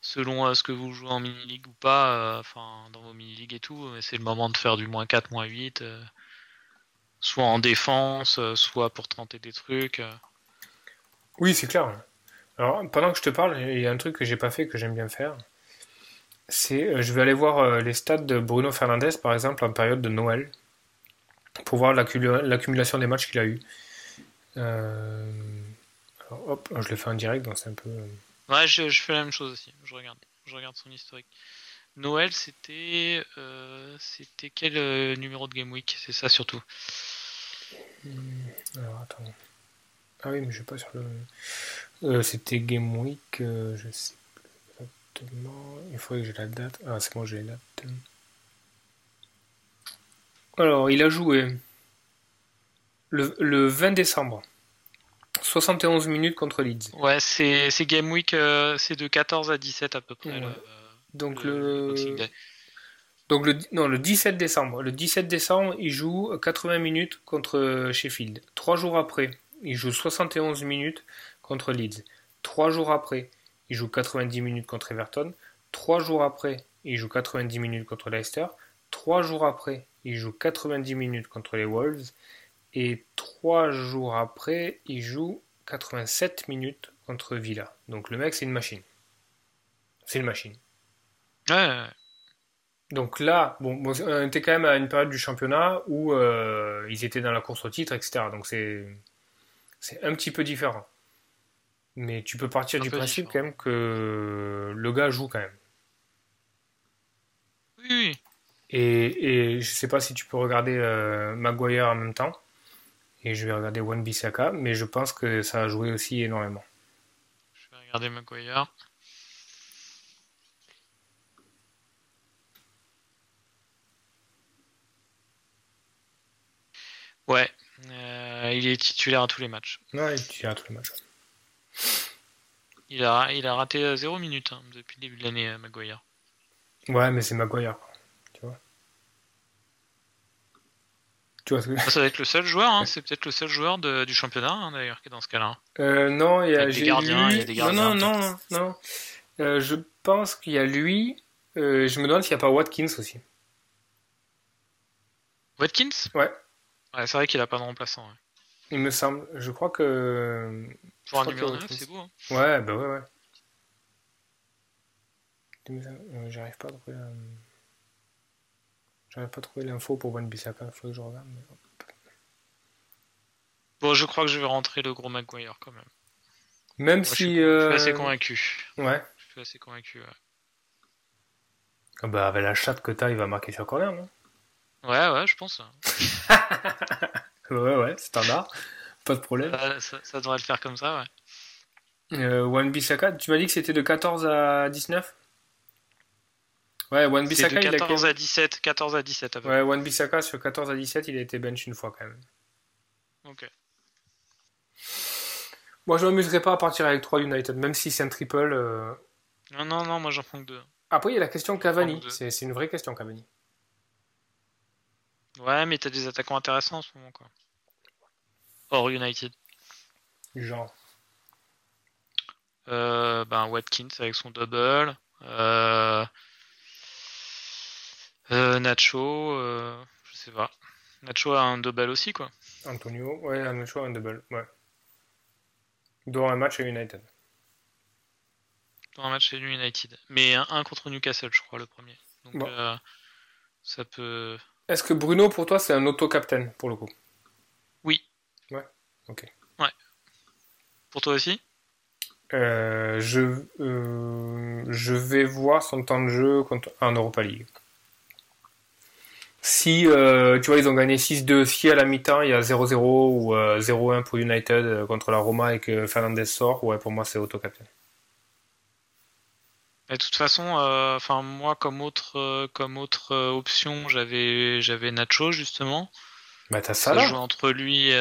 selon euh, ce que vous jouez en mini-league ou pas, euh, enfin, dans vos mini-leagues et tout, c'est le moment de faire du moins 4, moins 8, soit en défense, soit pour tenter des trucs. Oui, c'est clair. Alors, pendant que je te parle, il y a un truc que j'ai pas fait que j'aime bien faire. C'est, euh, je vais aller voir euh, les stats de Bruno Fernandez, par exemple, en période de Noël, pour voir l'accumulation des matchs qu'il a eu. Euh, alors, hop, je le fais en direct, donc c'est un peu. Ouais, je, fais la même chose aussi. Je regarde, je regarde son historique. Noël, c'était, c'était quel numéro de Game Week? C'est ça surtout. Alors, attends. Ah oui, mais je vais pas sur le. Euh, c'était Game Week, euh, je sais plus exactement. Il faudrait que j'ai la date. Ah, c'est bon, j'ai la date. Alors, il a joué le, 20 décembre. 71 minutes contre Leeds. Ouais, c'est Game Week, euh, c'est de 14 à 17 à peu près. Donc le, donc le, non, le 17 décembre. Le 17 décembre, il joue 80 minutes contre Sheffield. Trois jours après, il joue 71 minutes contre Leeds. Trois jours après, il joue 90 minutes contre Everton. Trois jours après, il joue 90 minutes contre Leicester. Trois jours après, il joue 90 minutes contre les Wolves. Et trois jours après, il joue 87 minutes contre Villa. Donc le mec, c'est une machine. C'est une machine. Ouais. Donc là, bon, on était quand même à une période du championnat où euh, ils étaient dans la course au titre, etc. Donc c'est c'est un petit peu différent. Mais tu peux partir du principe quand même que le gars joue quand même. Oui. Et, et je sais pas si tu peux regarder euh, Maguire en même temps. Et je vais regarder One Bissaka, mais je pense que ça a joué aussi énormément. Je vais regarder Maguire. Ouais, euh, il est titulaire à tous les matchs. Ouais, il est titulaire à tous les matchs. Il a, il a raté 0 minutes hein, depuis le début de l'année, euh, Maguire. Ouais, mais c'est Maguire. Tu vois tu vois ce que... Ça va être le seul joueur, hein, c'est peut-être le seul joueur de, du championnat hein, d'ailleurs qui est dans ce cas-là. Euh, non, il y a, des gardiens, il y a des gardiens. Non, non, non, non. Euh, je pense qu'il y a lui. Euh, je me demande s'il n'y a pas Watkins aussi. Watkins? Ouais. Ouais, c'est vrai qu'il a pas de remplaçant. Il me semble. Je crois que. Pour un numéro 9, c'est beau. Hein. Ouais, bah ouais, ouais. Euh, j'arrive pas à trouver. J'arrive pas à trouver l'info pour Van Bissaka. Faut que je regarde. Bon, je crois que je vais rentrer le gros Maguire quand même. Même si. Je suis, assez euh, convaincu. Ouais. Je suis assez convaincu, ouais. Ah bah, avec la chatte que t'as, il va marquer sur corner, non? Ouais, ouais, je pense. ouais, ouais, standard. Pas de problème. Ça, devrait le faire comme ça, ouais. Euh, Wan Bissaka, tu m'as dit que c'était de 14 à 19 Ouais, Wan Bissaka, de 14 il a... à 17, 14 à 17 à peu Ouais, Wan Bissaka sur 14 à 17, il a été bench une fois quand même. Ok. Moi, je m'amuserais pas à partir avec 3 United, même si c'est un triple. Euh. Non, non, non, moi j'en prends que 2. Après, il y a la question Cavani. C'est une vraie question, Cavani. Ouais, mais t'as des attaquants intéressants en ce moment, quoi. Hors United. Genre. Euh, ben Watkins avec son double. Euh, euh, Nacho, je sais pas. Nacho a un double aussi, quoi. Antonio, ouais, Nacho a un double, ouais. Dans un match à United. Dans un match à United. Mais un, contre Newcastle, je crois, le premier. Donc ça peut. Est-ce que Bruno, pour toi, c'est un auto-captain, pour le coup? Ok. Ouais. Pour toi aussi? Euh, je, euh, je vais voir son temps de jeu en Europa League. Si, euh, tu vois, ils ont gagné 6-2, si à la mi-temps, il y a 0-0 ou 0-1 pour United contre la Roma et que Fernandez sort, ouais, pour moi, c'est auto-captain. De toute façon, enfin moi comme autre comme autre option, j'avais j'avais Nacho justement. Bah t'as ça joue entre lui.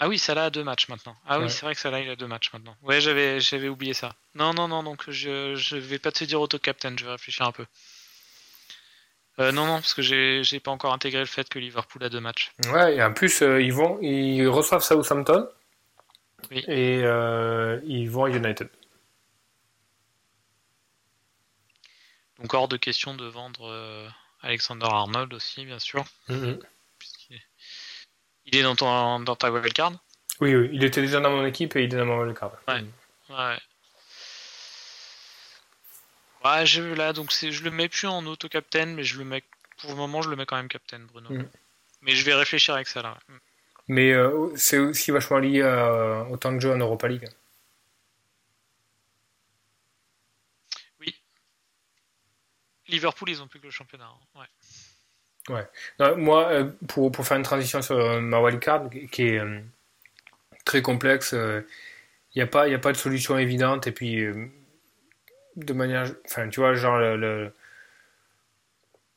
Ah oui, Salah a deux matchs maintenant. Ah oui, c'est vrai que Salah il a deux matchs maintenant. Ouais, j'avais j'avais oublié ça. Non non non, donc je je vais pas te dire auto captain, je vais réfléchir un peu. non non, parce que j'ai j'ai pas encore intégré le fait que Liverpool a deux matchs. Ouais, et en plus ils vont ils reçoivent Southampton. Oui. Et ils vont à United. Donc hors de question de vendre euh, Alexander Arnold aussi, bien sûr. Mm-hmm. Il est dans, ton, dans ta wildcard Oui, oui, il était déjà dans mon équipe et il est dans ma wildcard. Ouais. ouais. Ouais, je, là, donc je le mets plus en auto-captain, mais je le mets, pour le moment, je le mets quand même captain, Bruno. Mm. Mais je vais réfléchir avec ça là. Mais euh, c'est aussi vachement lié au temps de jeu en Europa League. Liverpool, ils ont plus que le championnat. Hein. Ouais. Ouais. moi, euh, pour, pour, faire une transition sur euh, ma wildcard, qui est euh, très complexe, il n'y a, pas, a pas de solution évidente. Et puis, de manière. Enfin, tu vois, genre, le,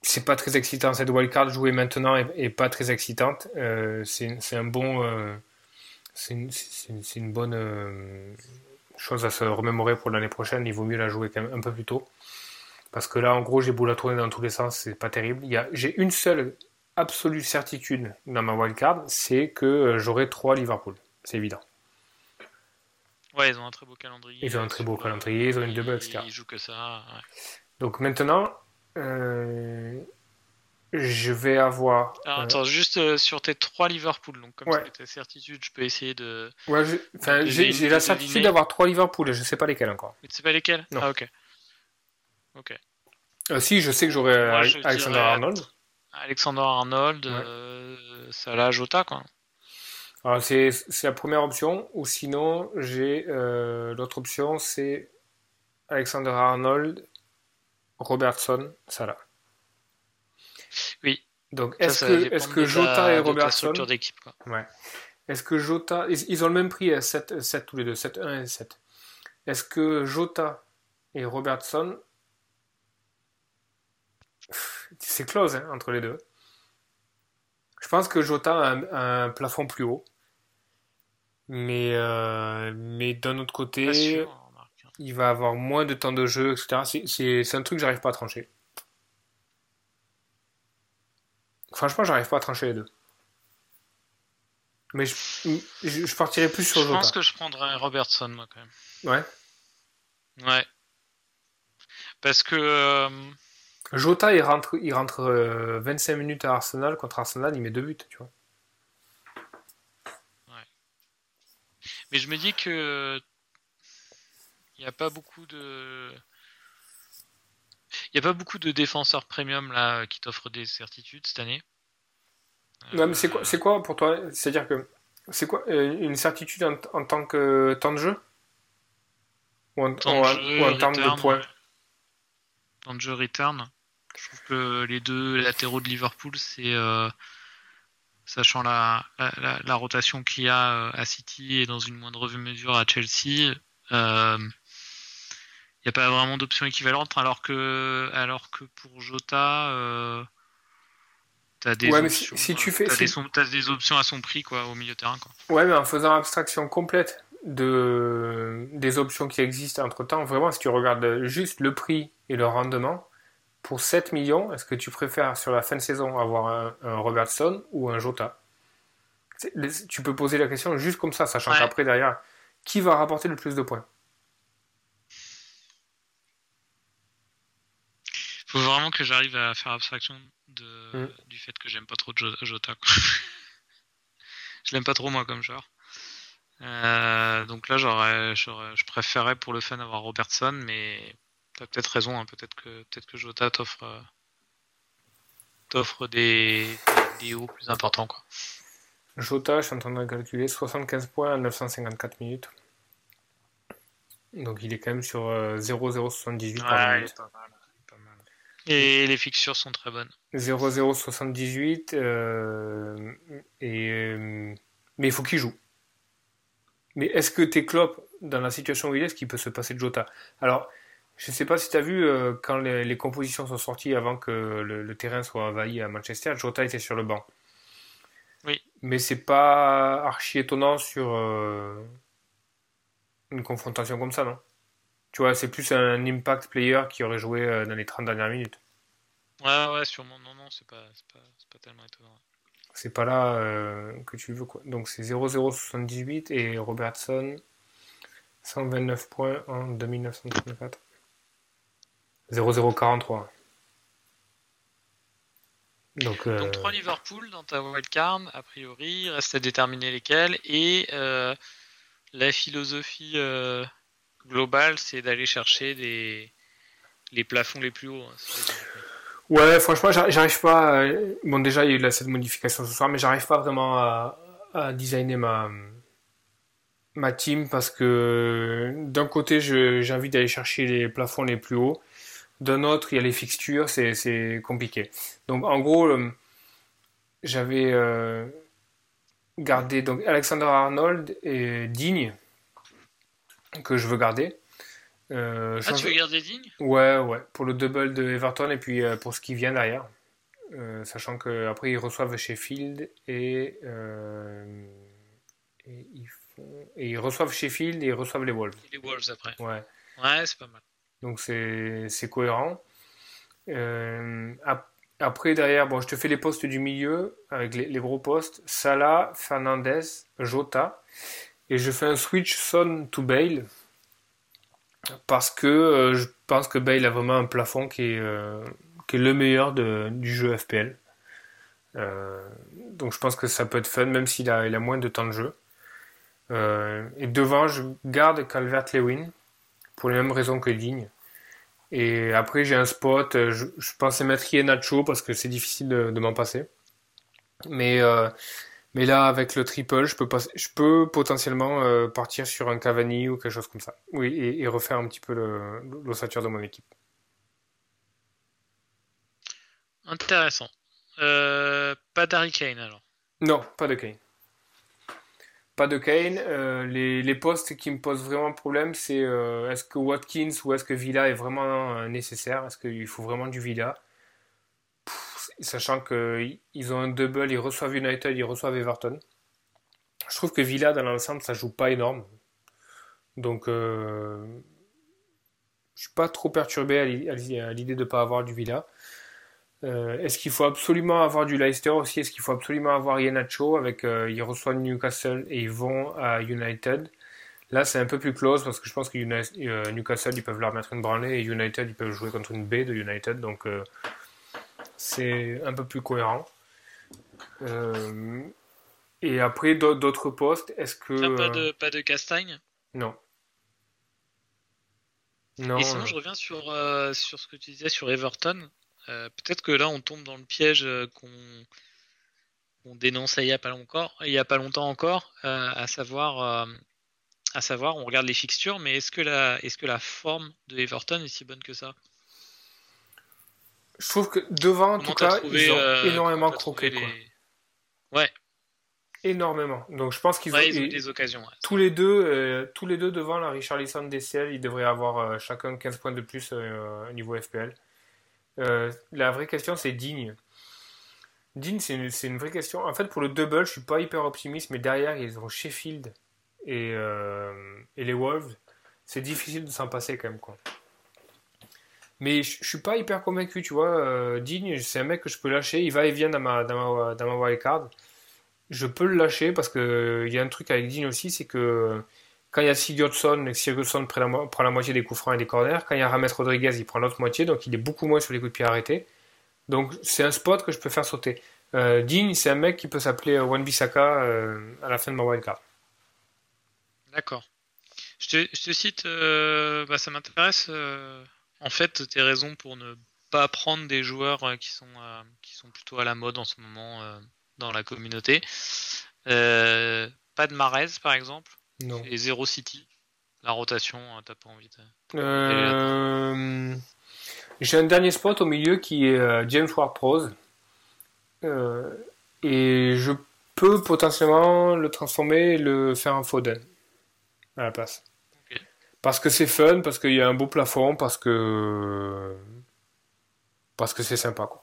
c'est pas très excitant. Cette wildcard jouer maintenant est, pas très excitante. c'est un bon. c'est une, une, bonne chose à se remémorer pour l'année prochaine. Il vaut mieux la jouer quand même un peu plus tôt. Parce que là, en gros, j'ai beau la tourner dans tous les sens, c'est pas terrible. J'ai une seule absolue certitude dans ma wildcard, c'est que euh, j'aurai 3 Liverpool. C'est évident. Ouais, ils ont un très beau calendrier. Ils ont un très beau calendrier, ils ont une double, etc. Ils jouent que ça. Donc maintenant, euh, je vais avoir. Euh, attends, juste euh, sur tes trois Liverpool, donc comme ouais. c'est certitude, je peux essayer de. Ouais, j'ai la certitude d'avoir trois Liverpool, je sais pas lesquels encore. Mais tu sais pas lesquels? Non. Ah, ok. Ok. si, je sais que j'aurai Alexander Arnold. Alexander Arnold, Salah, Jota, quoi. Alors, c'est la première option, ou sinon, j'ai. L'autre option, c'est Alexander Arnold, Robertson, Salah. Oui. Donc, est-ce que, est que Jota et Robertson. Ouais. Est-ce que Jota. Ils ont le même prix à 7, 7 tous les deux, 7, 1 et 7. Est-ce que Jota et Robertson. C'est close hein, entre les deux. Je pense que Jota a un, plafond plus haut. Mais, euh, mais d'un autre côté, il va avoir moins de temps de jeu, etc. C'est un truc que j'arrive pas à trancher. Franchement, j'arrive pas à trancher les deux. Mais je, je, partirais plus sur Jota. Je pense que je prendrais Robertson, moi, quand même. Ouais. Ouais. Parce que. Euh, Jota, il rentre, il rentre 25 euh, minutes à Arsenal. Contre Arsenal, il met deux buts, tu vois. Ouais. Mais je me dis que. Il n'y a pas beaucoup de. Il n'y a pas beaucoup de défenseurs premium là qui t'offrent des certitudes cette année. Non, mais c'est quoi, c'est quoi pour toi? C'est-à-dire que c'est quoi euh, une certitude en, tant que temps de jeu? Ou en, temps de, points? Temps de jeu return. Je trouve que les deux latéraux de Liverpool, c'est euh, sachant la, la, rotation qu'il y a euh, à City et dans une moindre mesure à Chelsea. Euh, il n'y a pas vraiment d'option équivalente, alors que, alors que pour Jota, euh, tu as, des, options, si, tu fais, as des, options à son prix quoi, au milieu de terrain. Quoi. Ouais, mais en faisant abstraction complète de, des options qui existent entre temps, vraiment, si tu regardes juste le prix et le rendement, pour 7 millions, est-ce que tu préfères sur la fin de saison avoir un, Robertson ou un Jota? Tu peux poser la question juste comme ça, sachant qu'après, derrière, qui va rapporter le plus de points? Faut vraiment que j'arrive à faire abstraction de, mm. du fait que j'aime pas trop Jota. je l'aime pas trop moi comme joueur. Euh, donc là, j'aurais, je préférerais pour le fun avoir Robertson, mais peut-être raison. Hein. peut-être que peut-être que Jota t'offre t'offre des, des, hauts plus importants quoi. Jota, je suis en train de calculer 75 points à 954 minutes. Donc il est quand même sur 0,078 euh, par minute. Et les fixtures sont très bonnes. 0-0-78. Euh, et, euh, mais il faut qu'il joue. Mais est-ce que t'es Klopp, dans la situation où il est, est-ce qu'il peut se passer de Jota? Alors, je ne sais pas si tu as vu, euh, quand les, compositions sont sorties avant que le, terrain soit envahi à Manchester, Jota était sur le banc. Oui. Mais c'est pas archi étonnant sur une confrontation comme ça, non? Tu vois, c'est plus un impact player qui aurait joué euh, dans les 30 dernières minutes. Ouais, ouais, sûrement. Non, non, c'est pas, pas, pas, tellement étonnant. C'est pas là euh, que tu veux, quoi. Donc c'est 0-0-78 et Robertson, 129 points en 2934. 0-0-43. Donc, euh... Donc 3 Liverpool dans ta wildcard, a priori, reste à déterminer lesquels. Et euh, la philosophie global, c'est d'aller chercher des... les plafonds les plus hauts. Hein, ouais, franchement, j'arrive pas. Bon, déjà, il y a eu cette modification ce soir, mais j'arrive pas vraiment à, à, designer ma, ma team parce que d'un côté, j'ai envie d'aller chercher les plafonds les plus hauts. D'un autre, il y a les fixtures, c'est compliqué. Donc, en gros, euh, j'avais euh, gardé donc Alexander Arnold et Digne que je veux garder. Euh, ah, tu veux garder Digne? Ouais, ouais, pour le double de Everton et puis euh, pour ce qui vient derrière. Sachant qu'après ils reçoivent Sheffield et, et, ils font... et ils reçoivent Sheffield et ils reçoivent les Wolves. Les Wolves après. Ouais. Ouais, c'est pas mal. Donc c'est cohérent. après derrière, bon, je te fais les postes du milieu avec les, gros postes. Salah, Fernandez, Jota. Et je fais un switch Son to Bale parce que euh, je pense que Bale a vraiment un plafond qui est, euh, qui est le meilleur de, du jeu FPL. Euh, donc je pense que ça peut être fun, même s'il a, il a moins de temps de jeu. et devant, je garde Calvert-Lewin pour les mêmes raisons que Digne. Et après, j'ai un spot. Je, je pensais mettre Nacho parce que c'est difficile de, de m'en passer. Mais mais là, avec le triple, je peux, pas, je peux potentiellement euh, partir sur un Cavani ou quelque chose comme ça. Oui, et, refaire un petit peu l'ossature de mon équipe. Intéressant. Euh, pas d'Harry Kane alors Non, pas de Kane. Pas de Kane. Euh, les, postes qui me posent vraiment problème, c'est est-ce que Watkins ou est-ce que Villa est vraiment nécessaire? Est-ce qu'il faut vraiment du Villa? Sachant qu'ils ont un double, ils reçoivent United, ils reçoivent Everton. Je trouve que Villa, dans l'ensemble, ça joue pas énorme. Donc, euh, je suis pas trop perturbé à l'idée de ne pas avoir du Villa. Euh, est-ce qu'il faut absolument avoir du Leicester aussi? Est-ce qu'il faut absolument avoir Yenacho avec euh, ils reçoivent Newcastle et ils vont à United? Là, c'est un peu plus close parce que je pense que euh, Newcastle ils peuvent leur mettre une branlée et United ils peuvent jouer contre une B de United. Donc, c'est un peu plus cohérent. Et après, d'autres postes, est-ce que. pas, de, pas de Castagne? Non. Non. Et sinon, je reviens sur, sur ce que tu disais sur Everton. Euh, peut-être que là, on tombe dans le piège qu'on dénonçait il n'y a, pas il y a pas longtemps encore, à, savoir, à savoir, on regarde les fixtures, mais est-ce que, la, est -ce que la forme de Everton est si bonne que ça? Je trouve que devant, en tout cas, ils ont euh, énormément croqué. Ouais. Énormément. Donc je pense qu'ils ont, des occasions. Tous les deux, euh, tous les deux devant la Richarlison DCL, ils devraient avoir euh, chacun 15 points de plus au niveau FPL. La vraie question, c'est Digne. Digne, c'est une, vraie question. En fait, pour le double, je suis pas hyper optimiste, mais derrière, ils ont Sheffield et, et les Wolves. C'est difficile de s'en passer quand même. Quoi. Mais je, suis pas hyper convaincu, tu vois. Euh, Digne, c'est un mec que je peux lâcher. Il va et vient dans ma, dans ma, dans ma wildcard. Je peux le lâcher parce que il y a un truc avec Digne aussi, c'est que quand il y a Sigurdsson, Sigurdsson prend la, moitié des coups francs et des corners. Quand il y a Rames Rodriguez, il prend l'autre moitié, donc il est beaucoup moins sur les coups de pied arrêtés. Donc c'est un spot que je peux faire sauter. Euh, Digne, c'est un mec qui peut s'appeler Wan Bissaka euh, à la fin de ma wildcard. D'accord. Je te, cite, bah, ça m'intéresse en fait, tes raisons pour ne pas prendre des joueurs euh, qui sont, euh, qui sont plutôt à la mode en ce moment euh, dans la communauté. pas de Marez, par exemple. Non. Et Zero City. La rotation, t'as pas envie de. J'ai un dernier spot au milieu qui est James Ward-Prose. et je peux potentiellement le transformer et le faire en Foden à la place. Parce que c'est fun, parce qu'il y a un beau plafond, parce que. Parce que c'est sympa, quoi.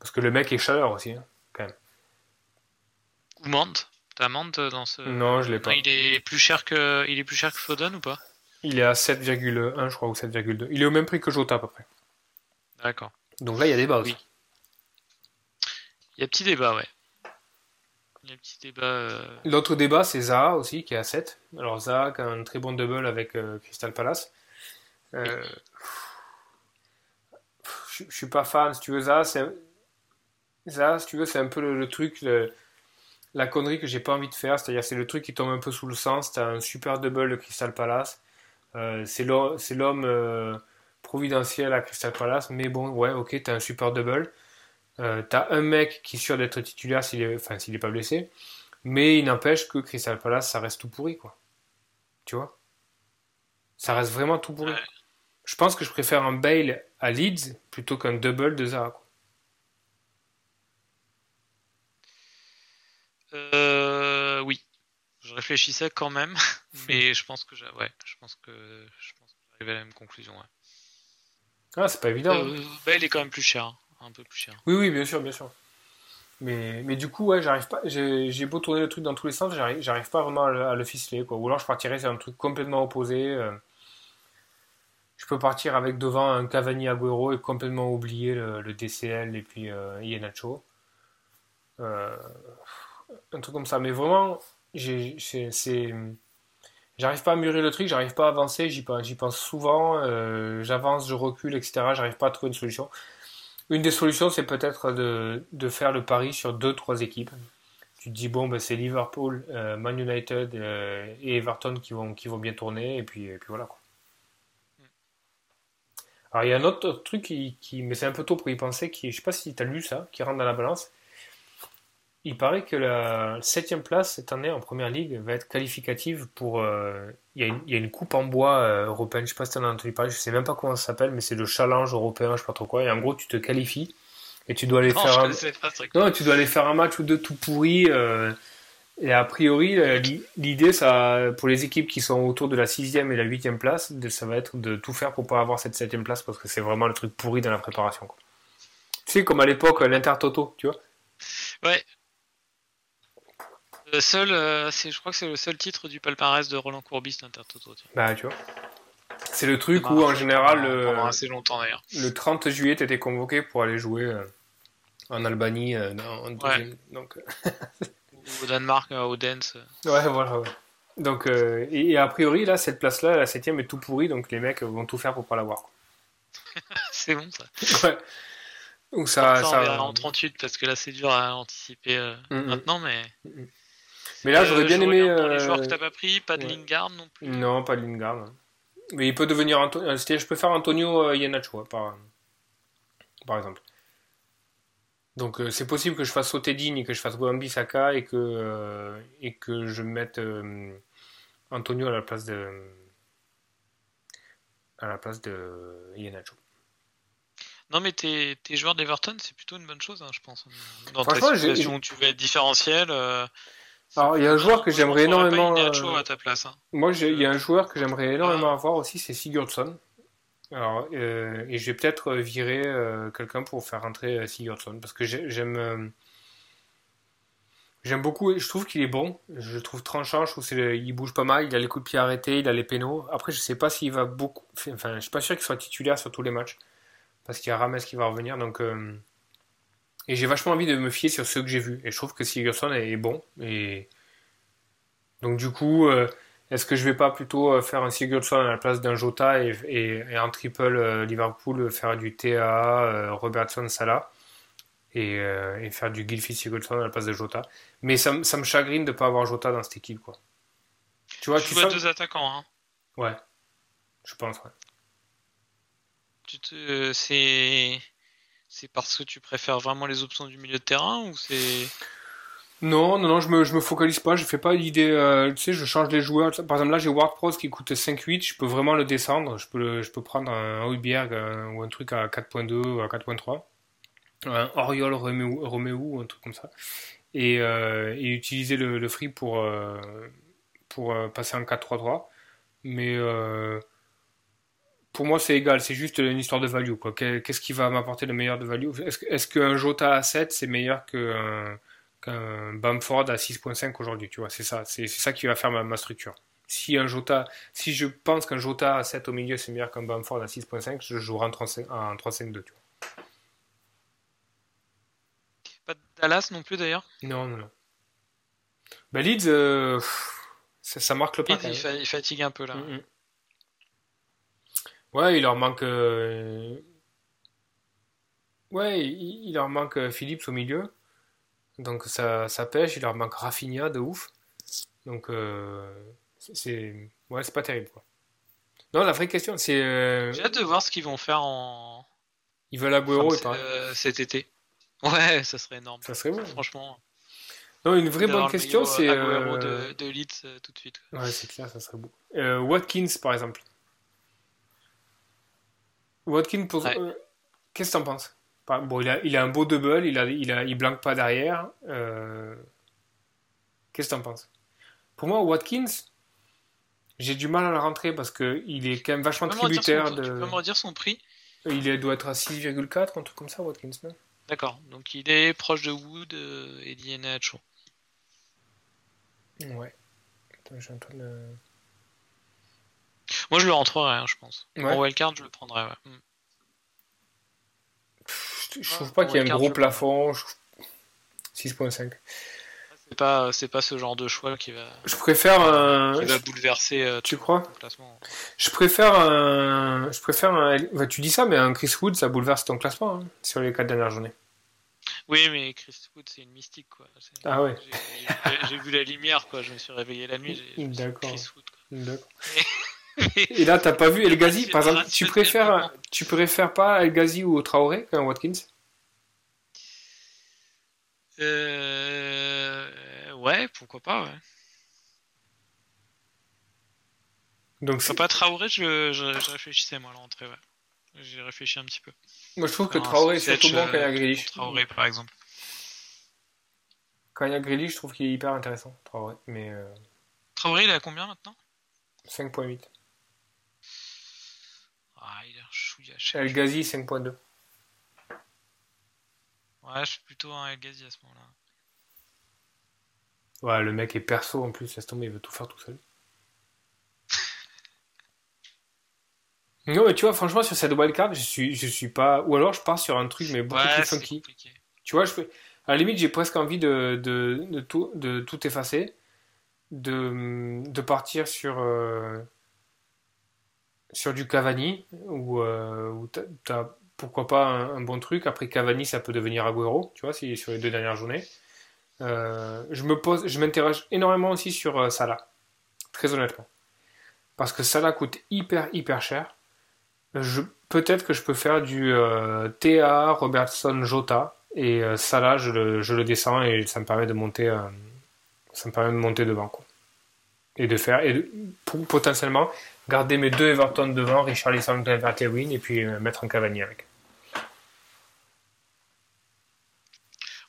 Parce que le mec est chaleur aussi, hein, quand même. Ou Mante T'as Mante dans ce. Non, je l'ai pas. Il est plus cher que, il est plus cher que Foden ou pas? Il est à 7,1, je crois, ou 7,2. Il est au même prix que Jota, à peu près. D'accord. Donc là, il y a des bases. Il y a petit débat, ouais. Euh, L'autre débat, c'est Zaha aussi, qui est à 7. Alors Zaha qui a un très bon double avec euh, Crystal Palace. Euh, je, suis pas fan, si tu veux, Zaha, c'est... si tu veux, c'est un peu le, truc, la connerie que j'ai pas envie de faire. C'est-à-dire, c'est le truc qui tombe un peu sous le sens. T'as un super double de Crystal Palace. c'est l'homme providentiel à Crystal Palace. Mais bon, ouais, ok, t'as un super double. Euh, t'as un mec qui est sûr d'être titulaire s'il est, enfin, s'il est pas blessé, mais il n'empêche que Crystal Palace, ça reste tout pourri, quoi. Tu vois? Ça reste vraiment tout pourri. Je pense que je préfère un Bale à Leeds plutôt qu'un double de Zaha. Euh, oui, je réfléchissais quand même, mais je pense que ouais, je pense que je pense que à la même conclusion. Ouais. Ah, c'est pas évident. Euh, Bale est quand même plus cher. Hein un peu plus cher. Oui, oui, bien sûr, bien sûr. Mais, mais du coup, ouais, j'arrive pas. J'ai beau tourner le truc dans tous les sens, j'arrive pas vraiment à le, ficeler, quoi. Ou alors je partirais sur un truc complètement opposé. Euh. je peux partir avec devant un Cavani Agüero et complètement oublier le, DCL et puis euh, Ienacho. Euh, un truc comme ça. Mais vraiment. J'arrive pas à mûrir le truc, j'arrive pas à avancer, j'y pense, pense souvent, euh, j'avance, je recule, etc. J'arrive pas à trouver une solution. Une des solutions, c'est peut-être de, de, faire le pari sur deux, trois équipes. Tu te dis, bon, ben, c'est Liverpool, euh, Man United euh, et Everton qui vont, qui vont bien tourner, et puis, et puis voilà. Quoi. Alors, il y a un autre truc qui, qui mais c'est un peu tôt pour y penser, qui, je sais pas si tu as lu ça, qui rentre dans la balance. Il paraît que la septième place cette année en première ligue va être qualificative pour. Euh, il, y a une, il, y a une, coupe en bois euh, européenne, je sais pas si tu en as entendu parler, je sais même pas comment ça s'appelle, mais c'est le challenge européen, je sais pas trop quoi. Et en gros, tu te qualifies et tu dois aller faire un. non, tu dois aller faire un match ou deux tout pourri. Euh, et a priori, l'idée, ça, pour les équipes qui sont autour de la sixième et la huitième place, ça va être de tout faire pour pas avoir cette septième place parce que c'est vraiment le truc pourri dans la préparation. Quoi. Tu sais, comme à l'époque, l'Inter Toto, tu vois. Ouais, le seul, euh, c'est, je crois que c'est le seul titre du palmarès de Roland Courbis d'Intertoto. Bah, tu vois. C'est le truc où, en général, le, assez longtemps, le 30 juillet, tu étais convoqué pour aller jouer euh, en Albanie. Euh, donc... Ou au Danemark, au Odense. Ouais, voilà. Donc, et, a priori, là, cette place-là, la septième est tout pourrie, donc les mecs vont tout faire pour pas l'avoir. c'est bon, ça. Ouais. Donc ça, ça, en 38 parce que là c'est dur à anticiper mm, maintenant, mais. Mm, mais là, j'aurais bien aimé. Les joueurs que t'as pas pris, pas de Lingard non plus. Non, pas de Lingard. Mais il peut devenir. Antonio... Euh, je peux faire Antonio euh, Iheanacho, par... par exemple. Donc euh, c'est possible que je fasse sauter Digne et que je fasse Wambi Saka et que, et que je mette Antonio à la place de. à la place de Iheanacho. Non, mais tes, tes joueurs d'Everton, c'est plutôt une bonne chose, hein, je pense. Dans ta situation où tu veux être différentiel. Alors, il y a un joueur que j'aimerais énormément. Euh, à ta place, hein. Moi, il y a un joueur que j'aimerais énormément avoir aussi, c'est Sigurdsson. Alors, euh, et je vais peut-être virer euh, quelqu'un pour faire rentrer Sigurdsson parce que j'aime. J'aime beaucoup, je trouve qu'il est bon, je le trouve tranchant, je trouve qu'il bouge pas mal, il a les coups de pied arrêtés, il a les pénaux. Après, je sais pas s'il va beaucoup. Enfin, je suis pas sûr qu'il soit titulaire sur tous les matchs parce qu'il y a Rames qui va revenir, donc. Et j'ai vachement envie de me fier sur ceux que j'ai vus. Et je trouve que Sigurdsson est bon. Et donc du coup, euh, est-ce que je vais pas plutôt euh, faire un Sigurdsson à la place d'un Jota et, et, un triple euh, Liverpool faire du TA, Robertson, Salah et, et, faire du Gilfie Sigurdsson à la place de Jota. Mais ça, ça me chagrine de pas avoir Jota dans cette équipe quoi. Tu vois, tu, vois deux attaquants. Hein. Ouais, je pense. Ouais. Tu te, c'est c'est parce que tu préfères vraiment les options du milieu de terrain ou c'est non, non, non, je me, me focalise pas, je fais pas l'idée, euh, tu sais, je change les joueurs. Par exemple, là, j'ai Ward qui coûte 5-8, je peux vraiment le descendre, je peux, prendre un Heuberg euh, ou un truc à 4.2 ou à 4.3, un Oriol Romeo, ou un truc comme ça, et, euh, et utiliser le, free pour, pour passer en 4-3-3. Mais pour moi, c'est égal, c'est juste une histoire de value. Qu'est-ce qui va m'apporter le meilleur de value? Est-ce qu'un Jota à 7, c'est meilleur qu'un Bamford à 6.5 aujourd'hui Tu vois, c'est ça, c'est ça qui va faire ma, structure. Si un Jota, si je pense qu'un Jota à 7 au milieu, c'est meilleur qu'un Bamford à 6.5, je jouerai en 3.5-2, tu vois. Pas de Dallas non plus d'ailleurs? Non, non, non. Bah, Leeds, euh, ça, marque le pas. Leeds, il, fatigue un peu là. Mm, mm. Ouais, il leur manque. Euh, ouais, il, leur manque euh, Phillips au milieu. Donc ça, ça pêche. Il leur manque Rafinha de ouf. Donc euh, c'est. Ouais, c'est pas terrible quoi. Non, la vraie question c'est. J'ai hâte de voir ce qu'ils vont faire en. Ils veulent Agüero enfin, cet été. Ouais, ça serait énorme. Ça serait bon. Franchement. Non, une vraie bonne question c'est. de, de Leeds tout de suite. Ouais, c'est clair, ça serait beau. Watkins par exemple. Watkins, pour... Euh, qu'est-ce que t'en penses? Bon, il a, il a un beau double, il, a, il, a, il blanque pas derrière. Euh, qu'est-ce que t'en penses? Pour moi, Watkins, j'ai du mal à le rentrer parce qu'il est quand même vachement tributaire de. Tu peux me redire son prix? Il doit être à 6,4, un truc comme ça, Watkins, D'accord, donc il est proche de Wood euh, et d'Iheanacho. Ouais. Attends, j'ai un peu de... Moi, je le rentrerai, hein, je pense. Ouais. En wildcard, je le prendrais. Ouais. Hmm. Je, trouve pas qu'il y ait un gros plafond. 6.5. C'est pas, c'est pas ce genre de choix qui va, Je préfère un. qui va bouleverser euh, Tu ton- crois classement. Je préfère un. Je préfère un. tu dis ça, mais un Chris Wood, ça bouleverse ton classement hein, sur les quatre dernières journées. Oui, mais Chris Wood, c'est une mystique, quoi. C'est- Ah ouais. J'ai- J'ai j'ai vu la lumière, quoi. Je me suis réveillé la nuit. D'accord. Chris Wood, quoi. D'accord. Et là, t'as pas vu El Ghazi Par exemple, tu préfères, tu préfères pas El Ghazi ou Traoré qu'un Watkins? Euh... Ouais, pourquoi pas, ouais. Donc, c'est- pas Traoré, je, je, je réfléchissais, moi, à l'entrée, ouais. J'ai réfléchi un petit peu. moi je trouve que Traoré surtout bon quand il y a Grealish. Traoré, par exemple. Quand il y a Grealish, je trouve qu'il est hyper intéressant, Traoré. Mais euh, Traoré, il est à combien maintenant? 5.8. Ah, il est un chouïa cher. El Ghazi, 5.2. Ouais, je suis plutôt un El Ghazi à ce moment-là. Ouais, le mec est perso en plus, laisse tomber, il veut tout faire tout seul. non, mais tu vois, franchement, sur cette wildcard, je suis, je suis pas. Ou alors je pars sur un truc, mais beaucoup Ouais, plus funky. compliqué. Tu vois, je fais... à la limite, j'ai presque envie de, de, de, tout, de tout effacer, de, de partir sur, euh, sur du Cavani, ou euh, où t'as, t'as pourquoi pas un, bon truc. Après Cavani, ça peut devenir Agüero, tu vois, si, sur les deux dernières journées. Euh, je me pose, je m'interroge énormément aussi sur euh, Salah, très honnêtement. Parce que Salah coûte hyper, hyper cher. Peut-être que je peux faire du euh, TA, Robertson, Jota, et euh, Salah, je le, je le descends et ça me permet de monter, ça me permet de monter devant, quoi. Et de faire, et de- pour potentiellement garder mes deux Everton devant, Richarlison, Calvert-Lewin, et puis euh, mettre un Cavani avec.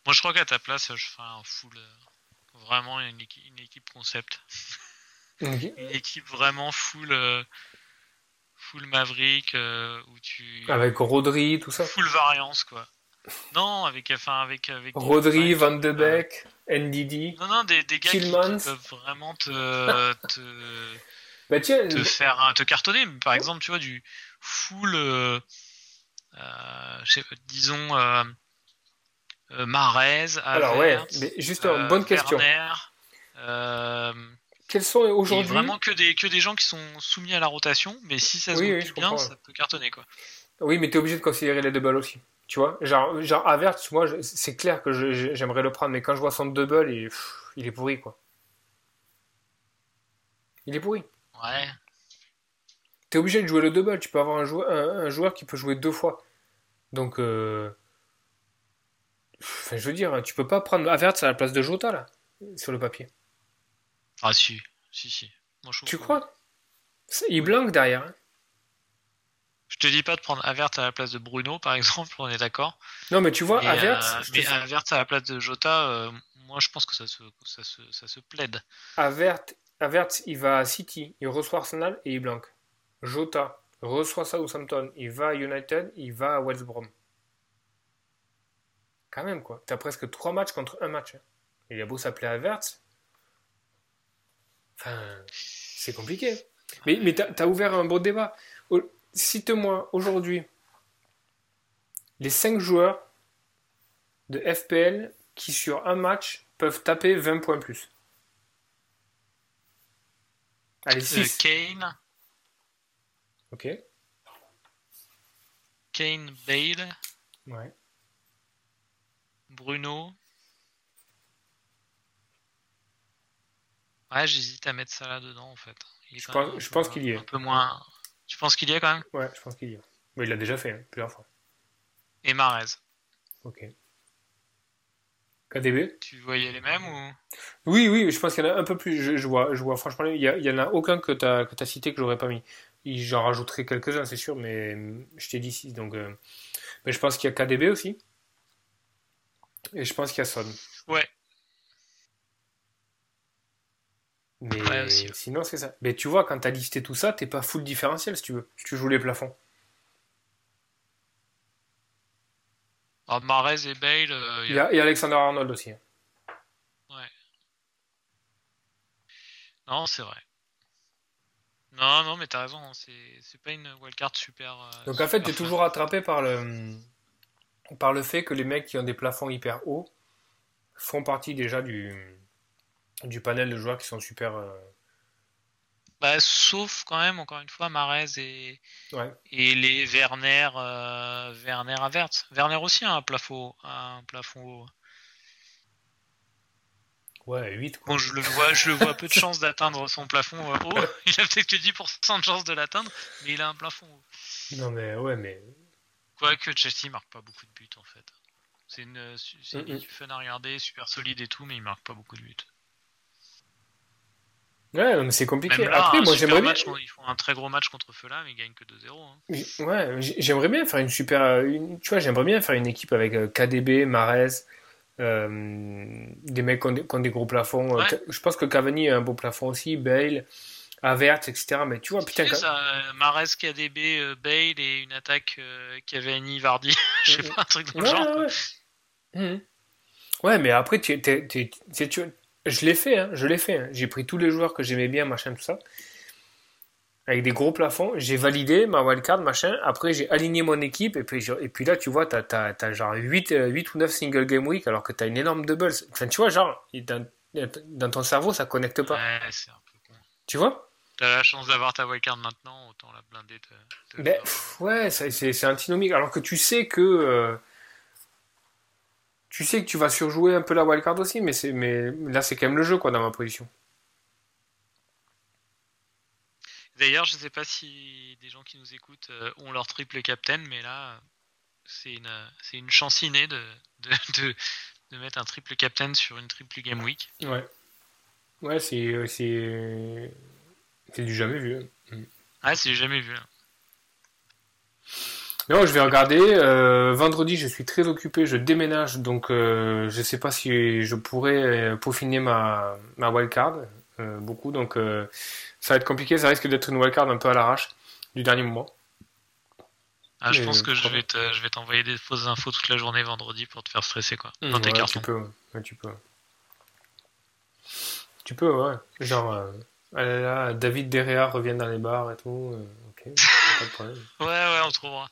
Moi, je crois qu'à ta place, je ferais un full. euh, Vraiment une équipe, une équipe concept. Une équipe vraiment full. euh, Full Maverick, euh, où tu. Avec Rodri, tout ça. Full variance, quoi. Non, avec. Enfin, avec. avec Rodri, Van de Beek, Ndidi. Non, non, des, des gars qui, peuvent vraiment te. te Bah tiens, te faire un- te cartonner par exemple tu vois du full euh, euh, sais disons euh, euh, Mahrez alors ouais, mais justement, euh, bonne question. Werner, euh, Quels sont aujourd'hui vraiment que des que des gens qui sont soumis à la rotation mais si ça se Oui, oui, bien ça peut cartonner quoi Oui, mais t'es obligé de considérer les doubles aussi. Tu vois, genre, genre Havertz, moi, c'est clair que j'aimerais le prendre, mais quand je vois son double, il, pff, il est pourri, quoi. Il est pourri. Ouais T'es obligé de jouer le double. Tu peux avoir un joueur, un, un joueur qui peut jouer deux fois. Donc, euh... enfin, je veux dire, tu peux pas prendre Havertz à la place de Jota, là, sur le papier. ah si si si Moi, je trouve Tu que- crois? Il blanque derrière. hein. je te dis pas de prendre Havertz à la place de Bruno par exemple on est d'accord Non, mais tu vois, mais, Havertz, euh, mais Havertz à la place de Jota euh, moi je pense que ça se ça se ça se plaide Havertz, Havertz, il va à City, il reçoit Arsenal et il blanque. Jota reçoit Southampton, il va à United, il va à West Brom. Quand même, quoi. T'as presque trois matchs contre un match. hein. Il a beau s'appeler Havertz. Enfin, c'est compliqué. Mais, mais t'as, t'as ouvert un beau débat. Cite-moi aujourd'hui les cinq joueurs de FPL qui, sur un match, peuvent taper 20 points plus. Allez, Euh, 6. Kane Ok. Kane Bale Ouais. Bruno. Ouais, j'hésite à mettre ça là dedans en fait. Il est Je pense- je qu'il y est. Un peu moins. Tu penses qu'il y est quand même Ouais, je pense qu'il y a. Mais il l'a déjà fait, hein, plusieurs fois. Et Marez. Ok. KDB Tu voyais les mêmes ou? Oui, oui, je pense qu'il y en a un peu plus. Je, je vois, je vois, franchement, il y, y en a aucun que tu as, que as cité que j'aurais pas mis. J'en rajouterai quelques-uns, c'est sûr, mais je t'ai dit 6. Donc, euh, mais je pense qu'il y a KDB aussi. Et je pense qu'il y a Son. Ouais. Mais Ouais, sinon, c'est ça. Mais tu vois, quand tu as listé tout ça, t'es pas full différentiel si tu veux. Si tu joues les plafonds. Alors, Marez et Bale. euh, Il y a, a Alexander Arnold aussi. hein. Non, c'est vrai. Non, non, mais t'as raison. hein, C'est c'est pas une wildcard super. euh, Donc en fait, super tu es fun. toujours attrapé par le, par le fait que les mecs qui ont des plafonds hyper hauts font partie déjà du, du panel de joueurs qui sont super. euh, Bah, sauf quand même, encore une fois, Marez et, Ouais. et les Werner, euh, Werner à. Werner aussi a un plafond, un plafond haut. Ouais, 8 quoi. Bon, je le vois, je le vois peu de chances d'atteindre son plafond euh, haut. Il a peut-être que 10% de chances de l'atteindre, mais il a un plafond haut. Non, mais ouais, mais. Quoique Chelsea marque pas beaucoup de buts en fait. C'est une, c'est une Mhm. équipe fun à regarder, super solide et tout, mais il marque pas beaucoup de buts. Ouais, non, mais c'est compliqué. Même là, Après, un moi, j'aimerais bien. ils font un très gros match contre Fulham, ils gagnent que 2-0. hein. Ouais, j'aimerais bien faire une super. euh, une- tu vois, j'aimerais bien faire une équipe avec euh, KDB, Mares, euh, des mecs qui ont des, qui ont des gros plafonds. Ouais. Je pense que Cavani a un beau plafond aussi, Bale, Havertz, etc. Mais tu vois, putain, quand- ça, KDB, Bale et une attaque euh, Cavani, Vardy. Je sais Mhm. pas, un truc dans Ouais, le genre. quoi. ouais, ouais. Mhm. Ouais, mais après, tu- je l'ai fait, hein, je l'ai fait. hein. J'ai pris tous les joueurs que j'aimais bien, machin, tout ça, avec des gros plafonds. J'ai validé ma wildcard, machin. Après, j'ai aligné mon équipe. Et puis, et puis là, tu vois, t'as, t'as, t'as genre 8, euh, 8 ou 9 single game week alors que t'as une énorme double. Enfin, tu vois, genre, dans, dans ton cerveau, ça connecte pas. Ouais, c'est un peu con. Tu vois? T'as la chance d'avoir ta wildcard maintenant, autant la blinder de. de- Ben, pff, ouais, c'est, c'est antinomique. Alors que tu sais que. euh, tu sais que tu vas surjouer un peu la wildcard aussi, mais, là, c'est quand même le jeu, quoi, dans ma position. D'ailleurs, je sais pas si des gens qui nous écoutent euh, ont leur triple captain, mais là, c'est une, c'est une chance innée de, de, de, de mettre un triple captain sur une triple game week. Ouais. Ouais, c'est, euh, c'est, c'est du jamais vu. hein. Ah, c'est jamais vu. Non, je vais regarder. Euh, vendredi, je suis très occupé, je déménage, donc euh, je sais pas si je pourrais euh, peaufiner ma, ma wildcard euh, beaucoup, donc ça va être compliqué. Ça risque d'être une wildcard un peu à l'arrache du dernier moment. Ah, je pense que je vais, te, je vais t'envoyer des fausses infos toute la journée vendredi pour te faire stresser, quoi. Dans Mmh, tes ouais, cartons. tu peux, ouais. Tu peux. Tu peux, ouais. Genre, là David Derrea revient dans les bars et tout. ok. Ouais, ouais, on trouvera.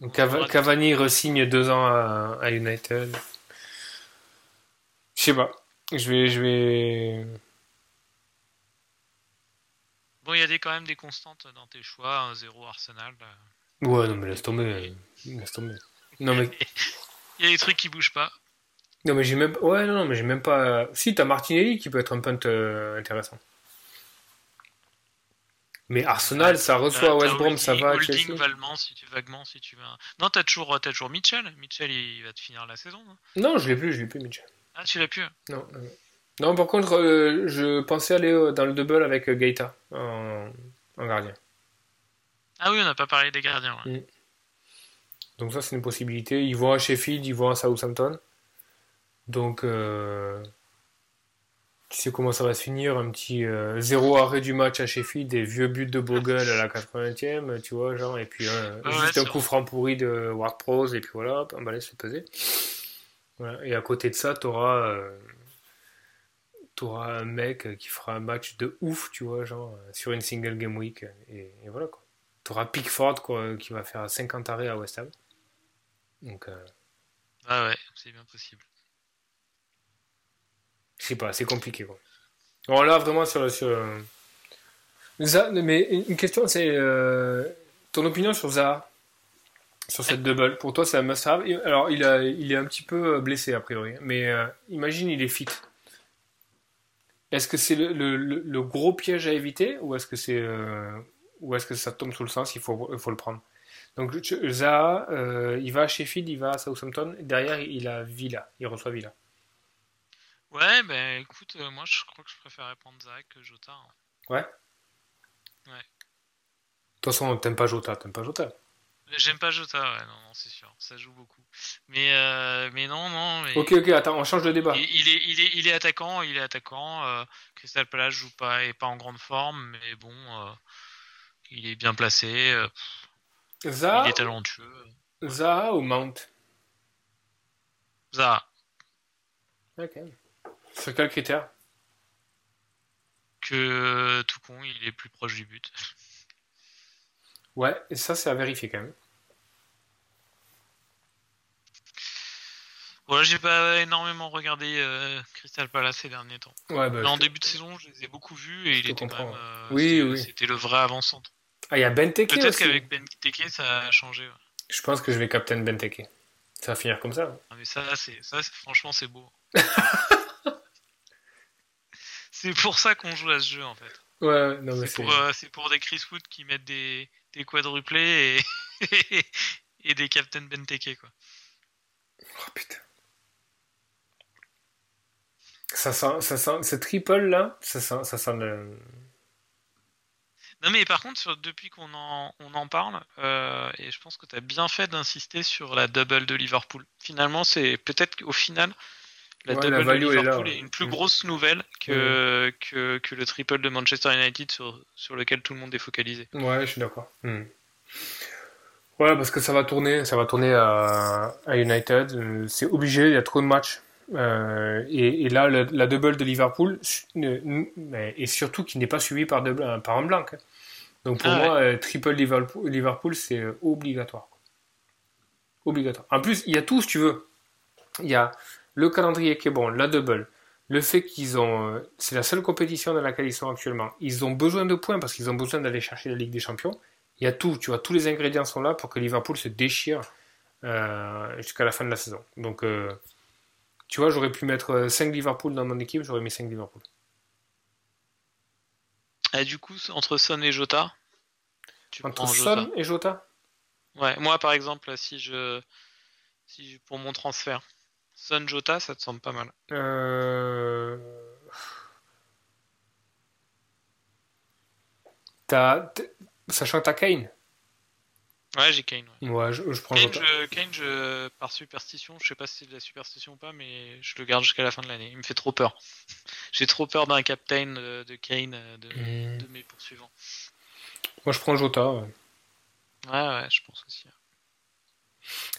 Donc, Cava- Cavani resigne deux ans à, à United. Je sais pas. Je vais, je vais. Bon, il y a des, quand même des constantes dans tes choix. un 0 Arsenal. là. Ouais, non, mais laisse tomber. euh, Laisse tomber. Non, mais, Il y a des trucs qui bougent pas. non, mais j'ai même, ouais, non, non, mais j'ai même pas. Si, t'as Martinelli qui peut être un punt euh, intéressant. Mais Arsenal, ça reçoit West Brom, ça va. Holding, Chelsea. vaguement, si tu, vaguement, si tu veux. Non, t'as toujours, t'as toujours Mitchell. Mitchell, il va te finir la saison. non Non, je l'ai plus, je l'ai plus, Mitchell. Ah, tu l'as plus. Non, non. Non, par contre, euh, je pensais aller euh, dans le double avec euh, Gaïta en, en gardien. Ah oui, on n'a pas parlé des gardiens. ouais. Donc ça, c'est une possibilité. Ils vont à Sheffield, ils vont à Southampton. Donc, euh, tu sais comment ça va se finir Un petit euh, zéro arrêt du match à Sheffield, des vieux buts de Bogle à la 80e, tu vois, genre, et puis euh, Ouais, juste un coup franc pourri de Ward Pros, et puis voilà, hop, un balai se peser. Voilà. Et à côté de ça, t'auras euh, t'auras un mec qui fera un match de ouf, tu vois, genre, sur une single game week, et, et voilà, quoi. T'auras Pickford, quoi, qui va faire 50 arrêts à West Ham. Donc, euh, Ah ouais, c'est bien possible. Je sais pas, c'est compliqué, quoi. Là, vraiment, sur... sur euh, mais une question, c'est euh, ton opinion sur Zaha sur cette double. Pour toi, c'est un must-have. Alors, il, a, il est un petit peu euh, blessé, a priori. Mais euh, imagine, il est fit. Est-ce que c'est le, le- gros piège à éviter ou est-ce que est-ce que ça tombe sous le sens Il faut, il faut le prendre? Donc Zaha, il va à Sheffield, il va à Southampton. Derrière, il a Villa. Il reçoit Villa. Ouais, ben écoute, euh, moi je crois que je préférerais prendre Zach que Jota. hein. Ouais? Ouais. De toute façon, t'aimes pas Jota, t'aimes pas Jota. J'aime pas Jota, ouais, non, non, c'est sûr, ça joue beaucoup. Mais, euh, mais non, non, mais. Ok, ok, attends, on change de débat. Il, il est, il, est, il est attaquant, il est attaquant. euh, Crystal Palace joue pas, est pas en grande forme, mais bon, euh, il est bien placé, euh, Zaha, il est talentueux. Zaha ou Mount? Zaha, Ok. Sur quel critère? Que euh, tout con, il est plus proche du but. Ouais, et ça, c'est à vérifier quand même. Voilà, j'ai pas énormément regardé euh, Crystal Palace ces derniers temps. Ouais, bah, en je- début de saison, je les ai beaucoup vus et Je il était quand comprends, même. euh, Oui, oui. C'était le vrai avant-centre. Ah, il y a Benteke Peut-être qu'avec Ben Teke, ça a changé. ouais. Je pense que je vais captain Benteke. Ça va finir comme ça. Ah, mais ça, c'est ça, c'est- franchement, c'est beau. c'est pour ça qu'on joue à ce jeu en fait. Ouais, non, mais C'est pour, euh, pour des Chris Wood qui mettent des, des quadruplés et, et des Captain Benteke quoi. Oh putain. Ça sent, ça sent, ce triple là, ça sent, ça sent le. Non mais par contre, sur- depuis qu'on en, on en parle, euh, et je pense que tu as bien fait d'insister sur la double de Liverpool. Finalement, c'est peut-être qu'au final, la Ouais, double la de est Liverpool est, ouais. une plus Mm. grosse nouvelle que, que, que le triple de Manchester United sur, sur lequel tout le monde est focalisé. Ouais, je suis d'accord. Hmm. Ouais, parce que ça va tourner, ça va tourner à, à United. Euh, C'est obligé, il y a trop de matchs. Euh, et, et là, la, la double de Liverpool, et surtout qui n'est pas suivi par, de, par un blanc. hein. Donc pour Ah moi, euh, triple Liverpool, Liverpool c'est obligatoire. Obligatoire. En plus, il y a tout, si tu veux. Il y a le calendrier qui est bon, la double, le fait qu'ils ont. euh, C'est la seule compétition dans laquelle ils sont actuellement. Ils ont besoin de points parce qu'ils ont besoin d'aller chercher la Ligue des Champions. Il y a tout, tu vois, tous les ingrédients sont là pour que Liverpool se déchire euh, jusqu'à la fin de la saison. Donc, euh, tu vois, j'aurais pu mettre 5 Liverpool dans mon équipe, j'aurais mis 5 Liverpool. Et du coup, entre Son et Jota, tu Entre Jota. Son et Jota? Ouais, moi par exemple, si je, si je- pour mon transfert, Son Jota, ça te semble pas mal. euh... T'as... Sachant que t'as Kane Ouais, j'ai Kane. Ouais. Ouais, je, je prends Kane, Jota. je, Kane je- par superstition, je sais pas si c'est de la superstition ou pas, mais je le garde jusqu'à la fin de l'année. Il me fait trop peur. J'ai trop peur d'un captain euh, de Kane euh, de, Hmm. de mes poursuivants. Moi, je prends Jota. ouais. Ouais, ouais, je pense aussi.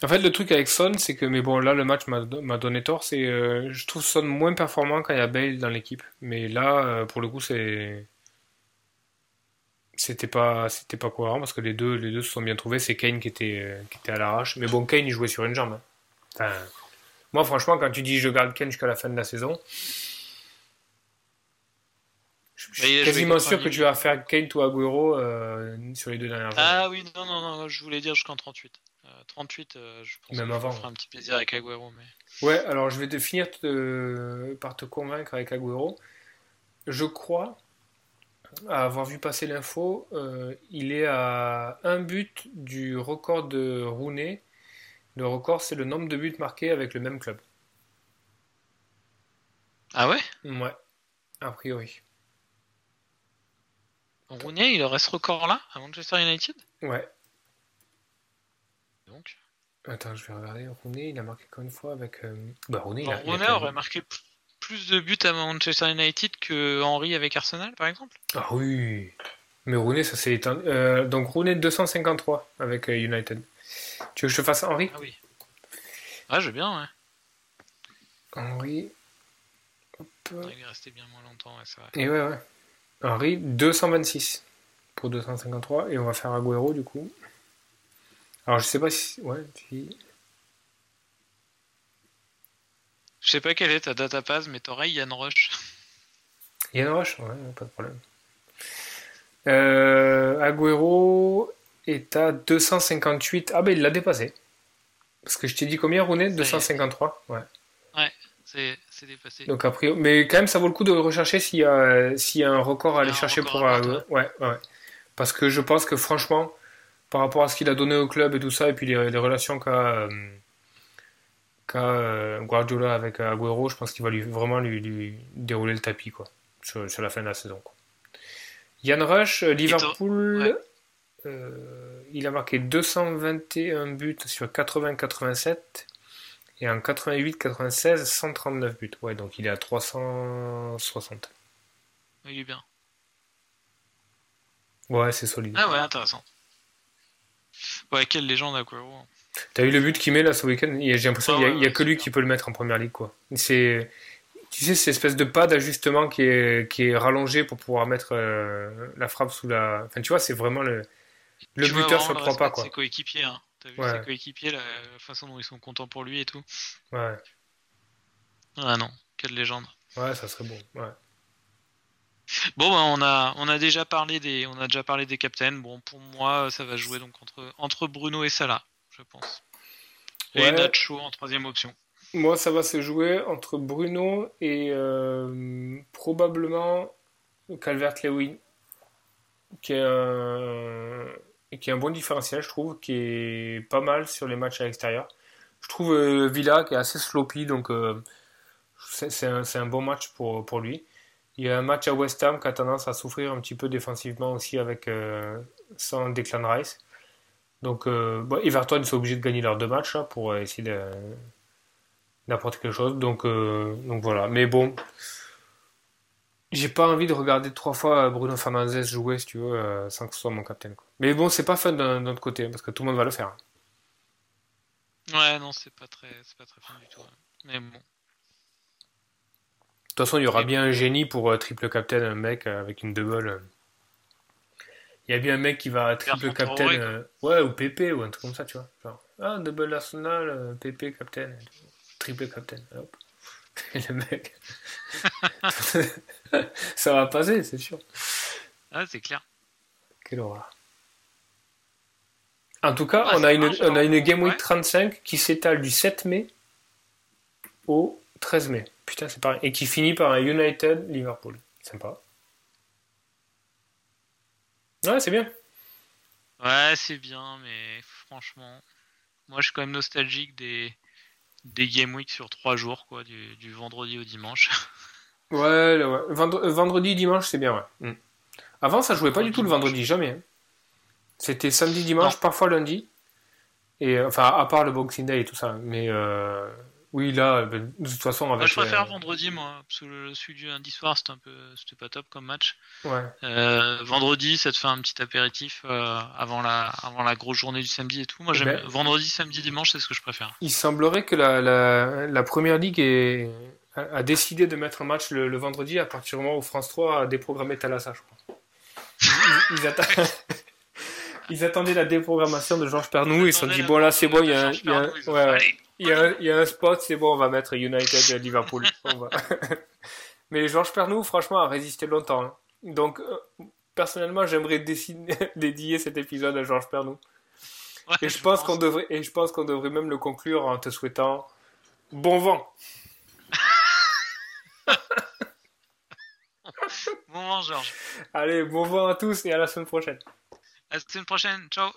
En fait, le truc avec Son, c'est que, mais bon, là, le match m'a donné tort, c'est, euh, je trouve Son moins performant quand il y a Bale dans l'équipe. Mais là, euh, pour le coup, c'est, c'était pas, c'était pas cohérent parce que les deux, les deux se sont bien trouvés. C'est Kane qui était, euh, qui était à l'arrache. Mais bon, Kane, il jouait sur une jambe. hein. Enfin, moi, franchement, quand tu dis je garde Kane jusqu'à la fin de la saison, je suis quasiment 90 sûr que tu vas faire Kane ou Agüero euh, sur les deux dernières journées. Ah oui, non, non, non, je voulais dire jusqu'en 38. Euh, 38, euh, je pense Même que je avant. me ferai un petit plaisir avec Agüero, mais... Ouais, alors je vais te finir te- par te convaincre avec Agüero. Je crois à avoir vu passer l'info, euh, il est à un but du record de Rooney. Le record, c'est le nombre de buts marqués avec le même club. Ah ouais? Ouais, a priori. Rooney, il aurait ce record-là à Manchester United? Ouais. Donc, Attends, je vais regarder. Rooney, il a marqué combien de fois avec. euh, Bah, Rooney, il a. Bon, il a Rooney aurait marqué plus de buts à Manchester United que Henry avec Arsenal, par exemple Ah oui. Mais Rooney, ça s'est éteint. Euh, donc Rooney 253 avec euh, United. Tu veux que je te fasse Henry? Ah oui. Ouais, je veux bien, ouais. Henry. Hop. Il est resté bien moins longtemps, ouais, c'est vrai. Et ouais, ouais. Henry, 226 pour 253. Et on va faire Agüero du coup. Alors je sais pas si. Ouais, si. Je sais pas quelle est ta data pass, mais t'aurais Yann Rush. Yann Roche Ouais, pas de problème. Euh, Agüero est à 258. Ah ben il l'a dépassé. Parce que je t'ai dit combien est. 253 Ouais. C'est c'est dépassé. Donc a priori, mais quand même, ça vaut le coup de rechercher s'il y a, y a un record à aller chercher pour. euh, ouais, ouais. Parce que je pense que franchement, par rapport à ce qu'il a donné au club et tout ça, et puis les, les relations qu'a euh, euh, Guardiola avec Agüero, je pense qu'il va lui, vraiment lui, lui dérouler le tapis quoi, sur, sur la fin de la saison. Quoi. Yann Rush, euh, Liverpool, ouais. euh, il a marqué 221 buts sur 80-87. Et en 88-96, 139 buts. Ouais, donc il est à 360. Il est bien. Ouais, c'est solide. Ah ouais, intéressant. Ouais, quelle légende Agüero. T'as vu le but qu'il met là ce week-end J'ai l'impression Ah qu'il n'y a, ouais, que lui qui peut le mettre en première ligue. quoi. C'est, tu sais, cette espèce de pas d'ajustement qui est, qui est rallongé pour pouvoir mettre euh, la frappe sous la. Enfin, tu vois, c'est vraiment le, le Tu buteur sur trois pas. quoi. Ses coéquipiers, hein. T'as vu Ouais. ses coéquipiers, la, la façon dont ils sont contents pour lui et tout. Ouais. Ah non, quelle légende. Ouais, ça serait bon. Ouais. Bon, bah, on a on a déjà parlé des on a déjà parlé des captains. Bon, pour moi, ça va jouer donc entre entre Bruno et Salah, je pense. Et Ouais. Nacho en troisième option. Moi, ça va se jouer entre Bruno et euh, probablement Calvert-Lewin, qui est un qui est un bon différentiel, je trouve, qui est pas mal sur les matchs à l'extérieur. Je trouve euh, Villa qui est assez sloppy, donc euh, c'est un, un bon match pour, pour lui. Il y a un match à West Ham qui a tendance à souffrir un petit peu défensivement aussi avec euh, sans Declan Rice. Donc euh, bon, Everton sont obligés de gagner leurs deux matchs là, pour euh, essayer d'apporter quelque chose. Donc, voilà. Mais bon, j'ai pas envie de regarder trois fois Bruno Fernandes jouer, si tu veux, sans que ce soit mon capitaine. Mais bon, c'est pas fun d'un autre côté, parce que tout le monde va le faire. Ouais, non, c'est pas très pas très fin du tout. Mais bon. De toute façon, il y aura bien un génie pour euh, triple captain, un mec euh, avec une double. euh. Il y a bien un mec qui va triple captain, ouais, ou PP, ou un truc comme ça, tu vois. Genre, ah, double Arsenal, PP captain, triple captain, hop. Et le mec. ça va passer, c'est sûr. Ah, c'est clair. Quelle horreur. En tout cas, Ouais, on, a une, on a hein. une Game Week Ouais. 35 qui s'étale du 7 mai au 13 mai. Putain, c'est pareil. Et qui finit par un United Liverpool. Sympa. Ouais, c'est bien. Ouais, c'est bien, mais franchement, moi je suis quand même nostalgique des des game week sur trois jours, quoi, du, du vendredi au dimanche. Ouais, le- ouais. Vendre- euh, vendredi, dimanche, c'est bien, ouais. Mm. Avant, ça jouait pas du tout le vendredi, jamais. hein. C'était samedi, dimanche, parfois lundi. Et euh, enfin, à part le Boxing Day et tout ça. Mais euh, oui, là, de toute façon, Moi, avec. je préfère euh, vendredi, moi, parce que le, celui du lundi soir, c'était un peu, c'était pas top comme match. ouais. Euh, vendredi, ça te fait un petit apéritif euh, avant la avant la grosse journée du samedi et tout. Moi, Eh j'aime ben- vendredi, samedi, dimanche, c'est ce que je préfère. Il semblerait que la, la, la première ligue est- a, a décidé de mettre un match le, le vendredi à partir du moment où France 3 a déprogrammé Thalassa, je crois. Ils, ils atta- ils attendaient la déprogrammation de Georges Pernou ils se sont dit bon là c'est bon, il y a un, il y a un- ouais, ouais. Il y, a un, il y a un spot, c'est bon, on va mettre United Liverpool. On va- Mais Georges Pernou, franchement, a résisté longtemps. hein. Donc, euh, personnellement, j'aimerais dédier cet épisode à Georges Pernou. Et je pense qu'on devrait, et je pense qu'on devrait même le conclure en te souhaitant bon vent. Bon, Georges. Allez, bon vent à tous et à la semaine prochaine. À la semaine prochaine. Ciao.